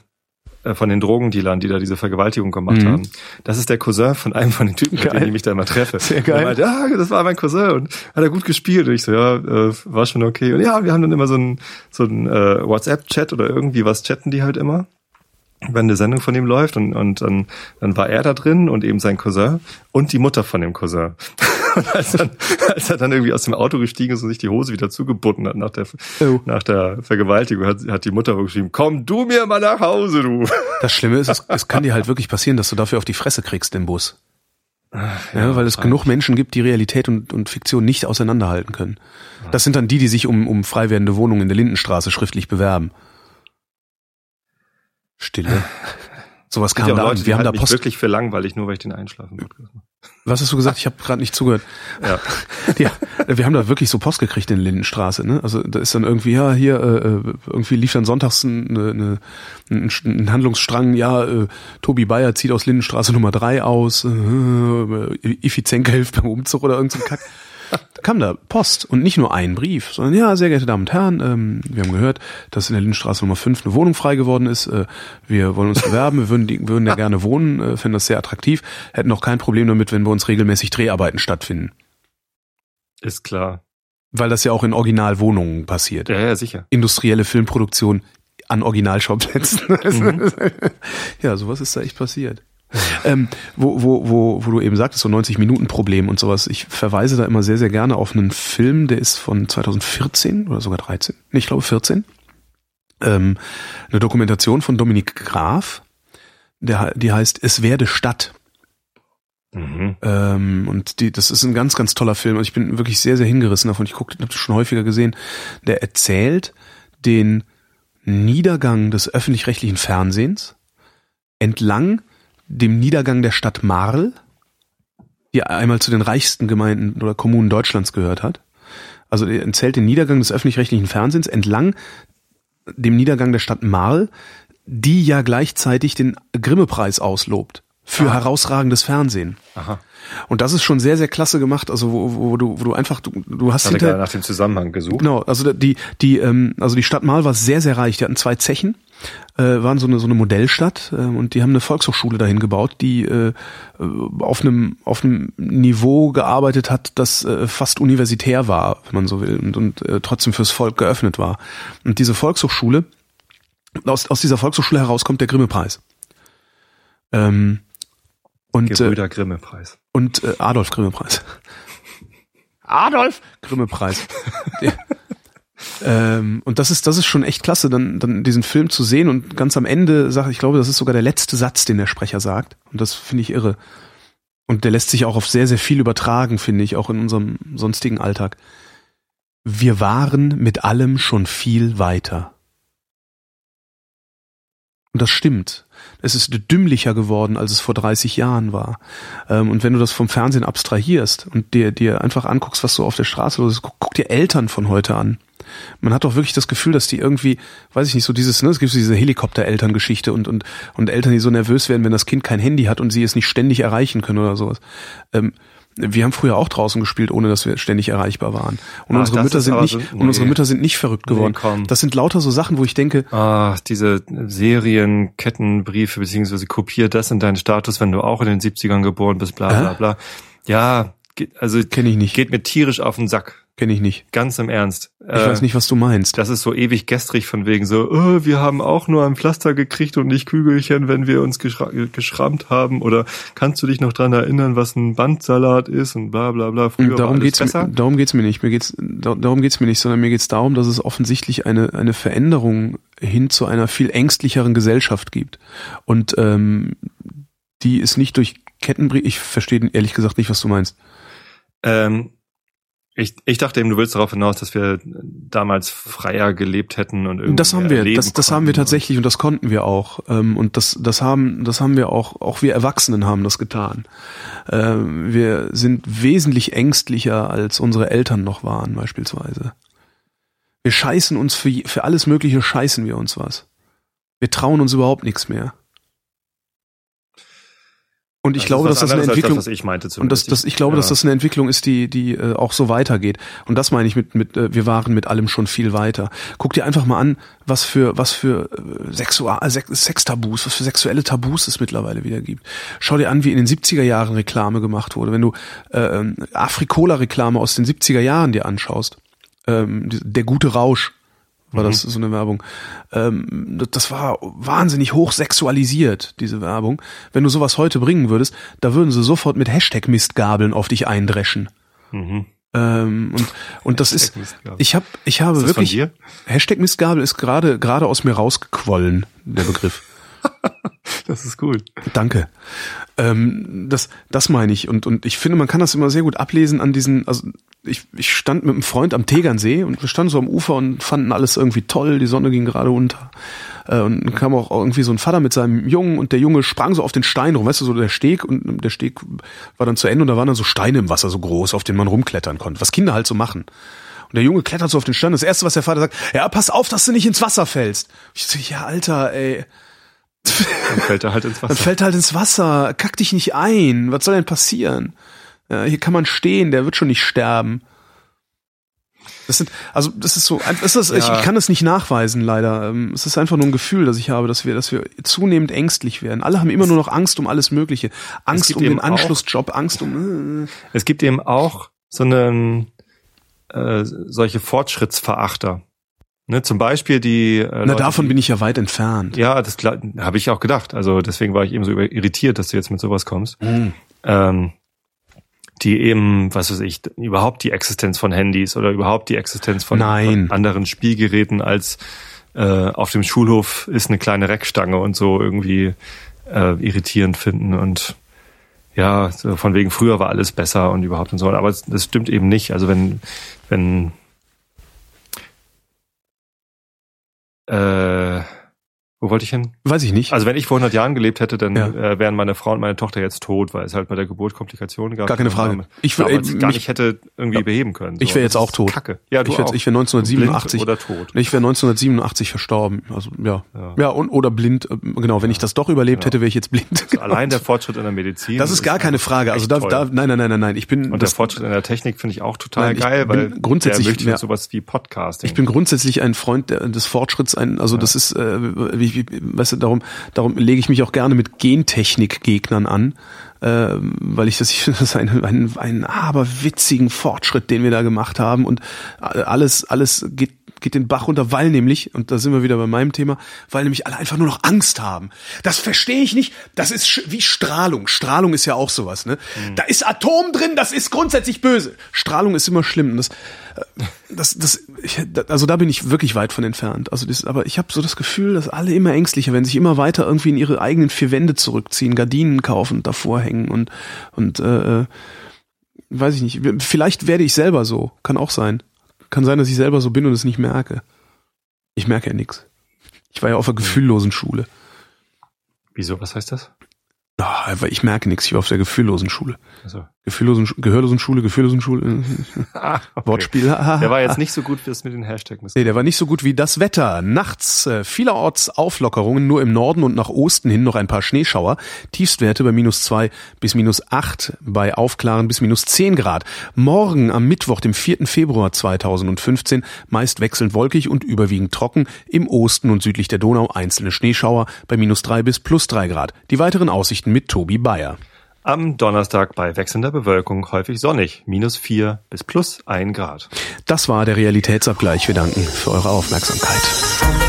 von den Drogendealern, die da diese Vergewaltigung gemacht Mhm. haben, das ist der Cousin von einem von den Typen, mit Geil. denen ich mich da immer treffe. Sehr Und geil. meinte, ja, das war mein Cousin und hat er gut gespielt. Und ich so, ja, äh, war schon okay. Und ja, wir haben dann immer so ein, so äh, WhatsApp-Chat oder irgendwie was chatten die halt immer wenn eine Sendung von ihm läuft und, und dann, dann war er da drin und eben sein Cousin und die Mutter von dem Cousin. Und als, dann, als er dann irgendwie aus dem Auto gestiegen ist und sich die Hose wieder zugebunden hat nach der, Oh. nach der Vergewaltigung, hat, hat die Mutter geschrieben, komm du mir mal nach Hause, du. Das Schlimme ist, es, es kann dir halt wirklich passieren, dass du dafür auf die Fresse kriegst im Bus. Ja, weil es genug Menschen gibt, die Realität und, und Fiktion nicht auseinanderhalten können. Das sind dann die, die sich um, um frei werdende Wohnungen in der Lindenstraße schriftlich bewerben. Stille. Sowas kam ja da Leute, an. Wir haben da halten mich Post. wirklich für langweilig, nur weil ich den Einschlafen Podcast mache. Was hast du gesagt? Ich habe gerade nicht zugehört. Ja. Ja, wir haben da wirklich so Post gekriegt in Lindenstraße. Ne? Also da ist dann irgendwie, ja, hier, äh, irgendwie lief dann sonntags ein, eine, ein, ein Handlungsstrang, ja, äh, Tobi Bayer zieht aus Lindenstraße Nummer drei aus, äh, Ifi Zenke hilft beim Umzug oder irgend so ein Kack. Da kam da Post und nicht nur ein Brief, sondern ja, sehr geehrte Damen und Herren, ähm, wir haben gehört, dass in der Lindenstraße Nummer 5 eine Wohnung frei geworden ist. Äh, wir wollen uns bewerben, wir würden, die, würden da gerne wohnen, äh, finden das sehr attraktiv, hätten auch kein Problem damit, wenn bei uns regelmäßig Dreharbeiten stattfinden. Ist klar. Weil das ja auch in Originalwohnungen passiert. Ja, ja, sicher. Industrielle Filmproduktion an Originalschauplätzen. ja, sowas ist da echt passiert. Ähm, wo, wo, wo, wo du eben sagtest, so 90-Minuten-Problem und sowas. Ich verweise da immer sehr, sehr gerne auf einen Film, der ist von 2014 oder sogar 13. Nee, ich glaube 14. Ähm, eine Dokumentation von Dominik Graf, der, die heißt Es werde Stadt. Mhm. Ähm, und die, das ist ein ganz, ganz toller Film. Also ich bin wirklich sehr, sehr hingerissen davon. Ich gucke, habe das schon häufiger gesehen. Der erzählt den Niedergang des öffentlich-rechtlichen Fernsehens entlang dem Niedergang der Stadt Marl, die einmal zu den reichsten Gemeinden oder Kommunen Deutschlands gehört hat. Also er erzählt den Niedergang des öffentlich-rechtlichen Fernsehens entlang dem Niedergang der Stadt Marl, die ja gleichzeitig den Grimme-Preis auslobt für Ah. herausragendes Fernsehen. Aha. Und das ist schon sehr, sehr klasse gemacht. Also wo, wo du, wo du einfach, du, du hast Ich hatte gerade hinter, nach dem Zusammenhang gesucht. genau, also die, die, ähm, also die Stadt Marl war sehr, sehr reich. Die hatten zwei Zechen äh, waren so eine so eine Modellstadt äh, und die haben eine Volkshochschule dahin gebaut, die äh, auf einem auf einem Niveau gearbeitet hat, das äh, fast universitär war, wenn man so will, und, und äh, trotzdem fürs Volk geöffnet war. Und diese Volkshochschule, aus, aus dieser Volkshochschule heraus kommt der Grimme-Preis. Ähm, und, Gebrüder Grimme-Preis. Und äh, Adolf Grimme-Preis. Adolf Grimme-Preis. ähm, und das ist, das ist schon echt klasse, dann, dann diesen Film zu sehen und ganz am Ende sagt, ich glaube, das ist sogar der letzte Satz, den der Sprecher sagt. Und das finde ich irre. Und der lässt sich auch auf sehr, sehr viel übertragen, finde ich, auch in unserem sonstigen Alltag. Wir waren mit allem schon viel weiter. Und das stimmt. Es ist dümmlicher geworden, als es vor 30 Jahren war. Ähm, und wenn du das vom Fernsehen abstrahierst und dir, dir einfach anguckst, was so auf der Straße los ist, guck, guck dir Eltern von heute an. Man hat doch wirklich das Gefühl, dass die irgendwie, weiß ich nicht, so dieses, ne, es gibt so diese Helikopter-Elterngeschichte und, und, und Eltern, die so nervös werden, wenn das Kind kein Handy hat und sie es nicht ständig erreichen können oder sowas. Ähm, wir haben früher auch draußen gespielt, ohne dass wir ständig erreichbar waren. Und Ach, unsere Mütter sind nicht, so- und unsere nee. Mütter sind nicht verrückt geworden. Nee, das sind lauter so Sachen, wo ich denke, Ah, diese Serien, Kettenbriefe, beziehungsweise kopier das in deinen Status, wenn du auch in den 70ern geboren bist, bla bla bla. Ja, also kenne ich nicht, geht mir tierisch auf den Sack. Kenne ich nicht. Ganz im Ernst. Ich weiß nicht, was du meinst. Das ist so ewig gestrig von wegen so, oh, wir haben auch nur ein Pflaster gekriegt und nicht Kügelchen, wenn wir uns geschra geschrammt haben. Oder kannst du dich noch dran erinnern, was ein Bandsalat ist und bla bla bla. Früher darum geht's besser. mir, darum geht's mir nicht. Mir geht's, da, darum geht's mir nicht, sondern mir geht's darum, dass es offensichtlich eine, eine Veränderung hin zu einer viel ängstlicheren Gesellschaft gibt. Und ähm, die ist nicht durch Kettenbrief, ich verstehe ehrlich gesagt nicht, was du meinst. Ähm, ich, ich dachte eben, du willst darauf hinaus, dass wir damals freier gelebt hätten und irgendwie Das haben wir, das, das haben wir tatsächlich und das konnten wir auch. Ähm, und das, das haben, das haben wir auch, auch wir Erwachsenen haben das getan. Ähm, wir sind wesentlich ängstlicher, als unsere Eltern noch waren, beispielsweise. Wir scheißen uns für, für alles Mögliche scheißen wir uns was. Wir trauen uns überhaupt nichts mehr. Und ich Das glaube, dass das eine Entwicklung, das, und das, das, ich glaube, ja. dass das eine Entwicklung ist, die, die äh, auch so weitergeht. Und das meine ich mit, mit äh, wir waren mit allem schon viel weiter. Guck dir einfach mal an, was für, was für äh, Sexual, äh, Sex, Sextabus, was für sexuelle Tabus es mittlerweile wieder gibt. Schau dir an, wie in den 70er Jahren Reklame gemacht wurde. Wenn du äh, ähm, Afrikola-Reklame aus den 70er Jahren dir anschaust, ähm, der gute Rausch war das so eine Werbung. Ähm, das- war wahnsinnig hoch sexualisiert, diese Werbung. Wenn du sowas heute bringen würdest, da würden sie sofort mit Hashtag-Mistgabeln auf dich eindreschen. Mhm. Ähm, und, und das ist, ich habe, ich habe wirklich? Hashtag Mistgabel ist gerade, gerade aus mir rausgequollen, der Begriff. Das ist cool. Danke. Ähm, das, das meine ich. Und, und ich finde, man kann das immer sehr gut ablesen an diesen, also ich, ich stand mit einem Freund am Tegernsee und wir standen so am Ufer und fanden alles irgendwie toll, die Sonne ging gerade unter. Äh, und kam auch irgendwie so ein Vater mit seinem Jungen und der Junge sprang so auf den Stein rum, weißt du, so der Steg und der Steg war dann zu Ende und da waren dann so Steine im Wasser so groß, auf denen man rumklettern konnte, was Kinder halt so machen. Und der Junge klettert so auf den Stein. Das erste, was der Vater sagt, ja, pass auf, dass du nicht ins Wasser fällst. Ich so, ja, Alter, ey. Dann fällt er halt ins Dann Wasser. fällt halt ins Wasser. Kack dich nicht ein. Was soll denn passieren? Ja, hier kann man stehen, der wird schon nicht sterben. Das sind, also das ist so, das ist, Ja. ich kann das nicht nachweisen leider. Ähm, Es ist einfach nur ein Gefühl, das ich habe, dass wir, dass wir zunehmend ängstlich werden. Alle haben immer nur noch Angst um alles Mögliche. Angst um den eben auch- Anschlussjob, Angst um. Äh, Es gibt eben auch so einen, äh, solche Fortschrittsverachter. Ne, zum Beispiel die. Äh, Na, Leute, davon bin ich ja weit entfernt. Ja, das habe ich auch gedacht. Also deswegen war ich eben so irritiert, dass du jetzt mit sowas kommst. Hm. Ähm, die eben, was weiß ich, überhaupt die Existenz von Handys oder überhaupt die Existenz von, von anderen Spielgeräten als äh, auf dem Schulhof ist eine kleine Reckstange und so irgendwie äh, irritierend finden und ja, so von wegen früher war alles besser und überhaupt und so. Aber das stimmt eben nicht. Also wenn, wenn äh, Wo wollte ich hin? Weiß ich nicht. Also wenn ich vor 100 Jahren gelebt hätte, dann Ja. äh, wären meine Frau und meine Tochter jetzt tot, weil es halt bei der Geburt Komplikationen gab. Gar keine Frage. Ich wür- damals äh, gar mich- nicht hätte irgendwie beheben können. ich So, wäre das jetzt auch tot. Kacke. Ja, du ich wäre auch. ich wär 1987 Blind oder tot. Ich wäre 1987 verstorben. Also ja. Ja. Ja, und oder blind. äh, Genau, wenn ich das doch überlebt hätte, wäre ich jetzt blind. Also allein der Fortschritt in der Medizin. das ist gar keine Frage. Also da, toll. da nein, nein, nein, nein, nein, ich bin und das, der Fortschritt in der Technik finde ich auch total Nein, ich geil, weil grundsätzlich- der ja. sowas wie Podcasting. Ich bin grundsätzlich ein Freund des Fortschritts. Ein, also das ist, äh, wie, wie, weißt du, darum, darum lege ich mich auch gerne mit Gentechnik-Gegnern an, äh, weil ich das, ich finde das einen, einen, einen aberwitzigen Fortschritt, den wir da gemacht haben. Und alles, alles geht geht den Bach runter, weil nämlich, und da sind wir wieder bei meinem Thema, weil nämlich alle einfach nur noch Angst haben. Das verstehe ich nicht. Das ist wie Strahlung. Strahlung ist ja auch sowas, ne? Da ist Atom drin, das ist grundsätzlich böse. Strahlung ist immer schlimm. Und Das, äh, das, das, ich, also da bin ich wirklich weit von entfernt. Also das, aber ich habe so das Gefühl, dass alle immer ängstlicher werden, sich immer weiter irgendwie in ihre eigenen vier Wände zurückziehen, Gardinen kaufen, und davor hängen und und äh, äh, weiß ich nicht. Vielleicht werde ich selber so, kann auch sein. Kann sein, dass ich selber so bin und es nicht merke. Ich merke ja nichts. Ich war ja auf der gefühllosen Schule. Wieso, was heißt das? Ah, aber ich merke nichts. Ich war auf der gefühllosen Schule. Also, Gefühllosen, Gehörlosen Schule, gefühllosen Schule. ah, okay. Wortspiel. Der war jetzt nicht so gut wie das mit den Hashtag. Nee, der war nicht so gut wie das Wetter. Nachts äh, vielerorts Auflockerungen, nur im Norden und nach Osten hin noch ein paar Schneeschauer. Tiefstwerte bei minus zwei bis minus acht, bei Aufklaren bis minus zehn Grad. Morgen am Mittwoch, dem 4. Februar 2015, meist wechselnd wolkig und überwiegend trocken. Im Osten und südlich der Donau einzelne Schneeschauer bei minus drei bis plus drei Grad. Die weiteren Aussichten mit Tobi Bayer. Am Donnerstag bei wechselnder Bewölkung häufig sonnig, minus vier bis plus ein Grad. Das war der Realitätsabgleich. Wir danken für eure Aufmerksamkeit.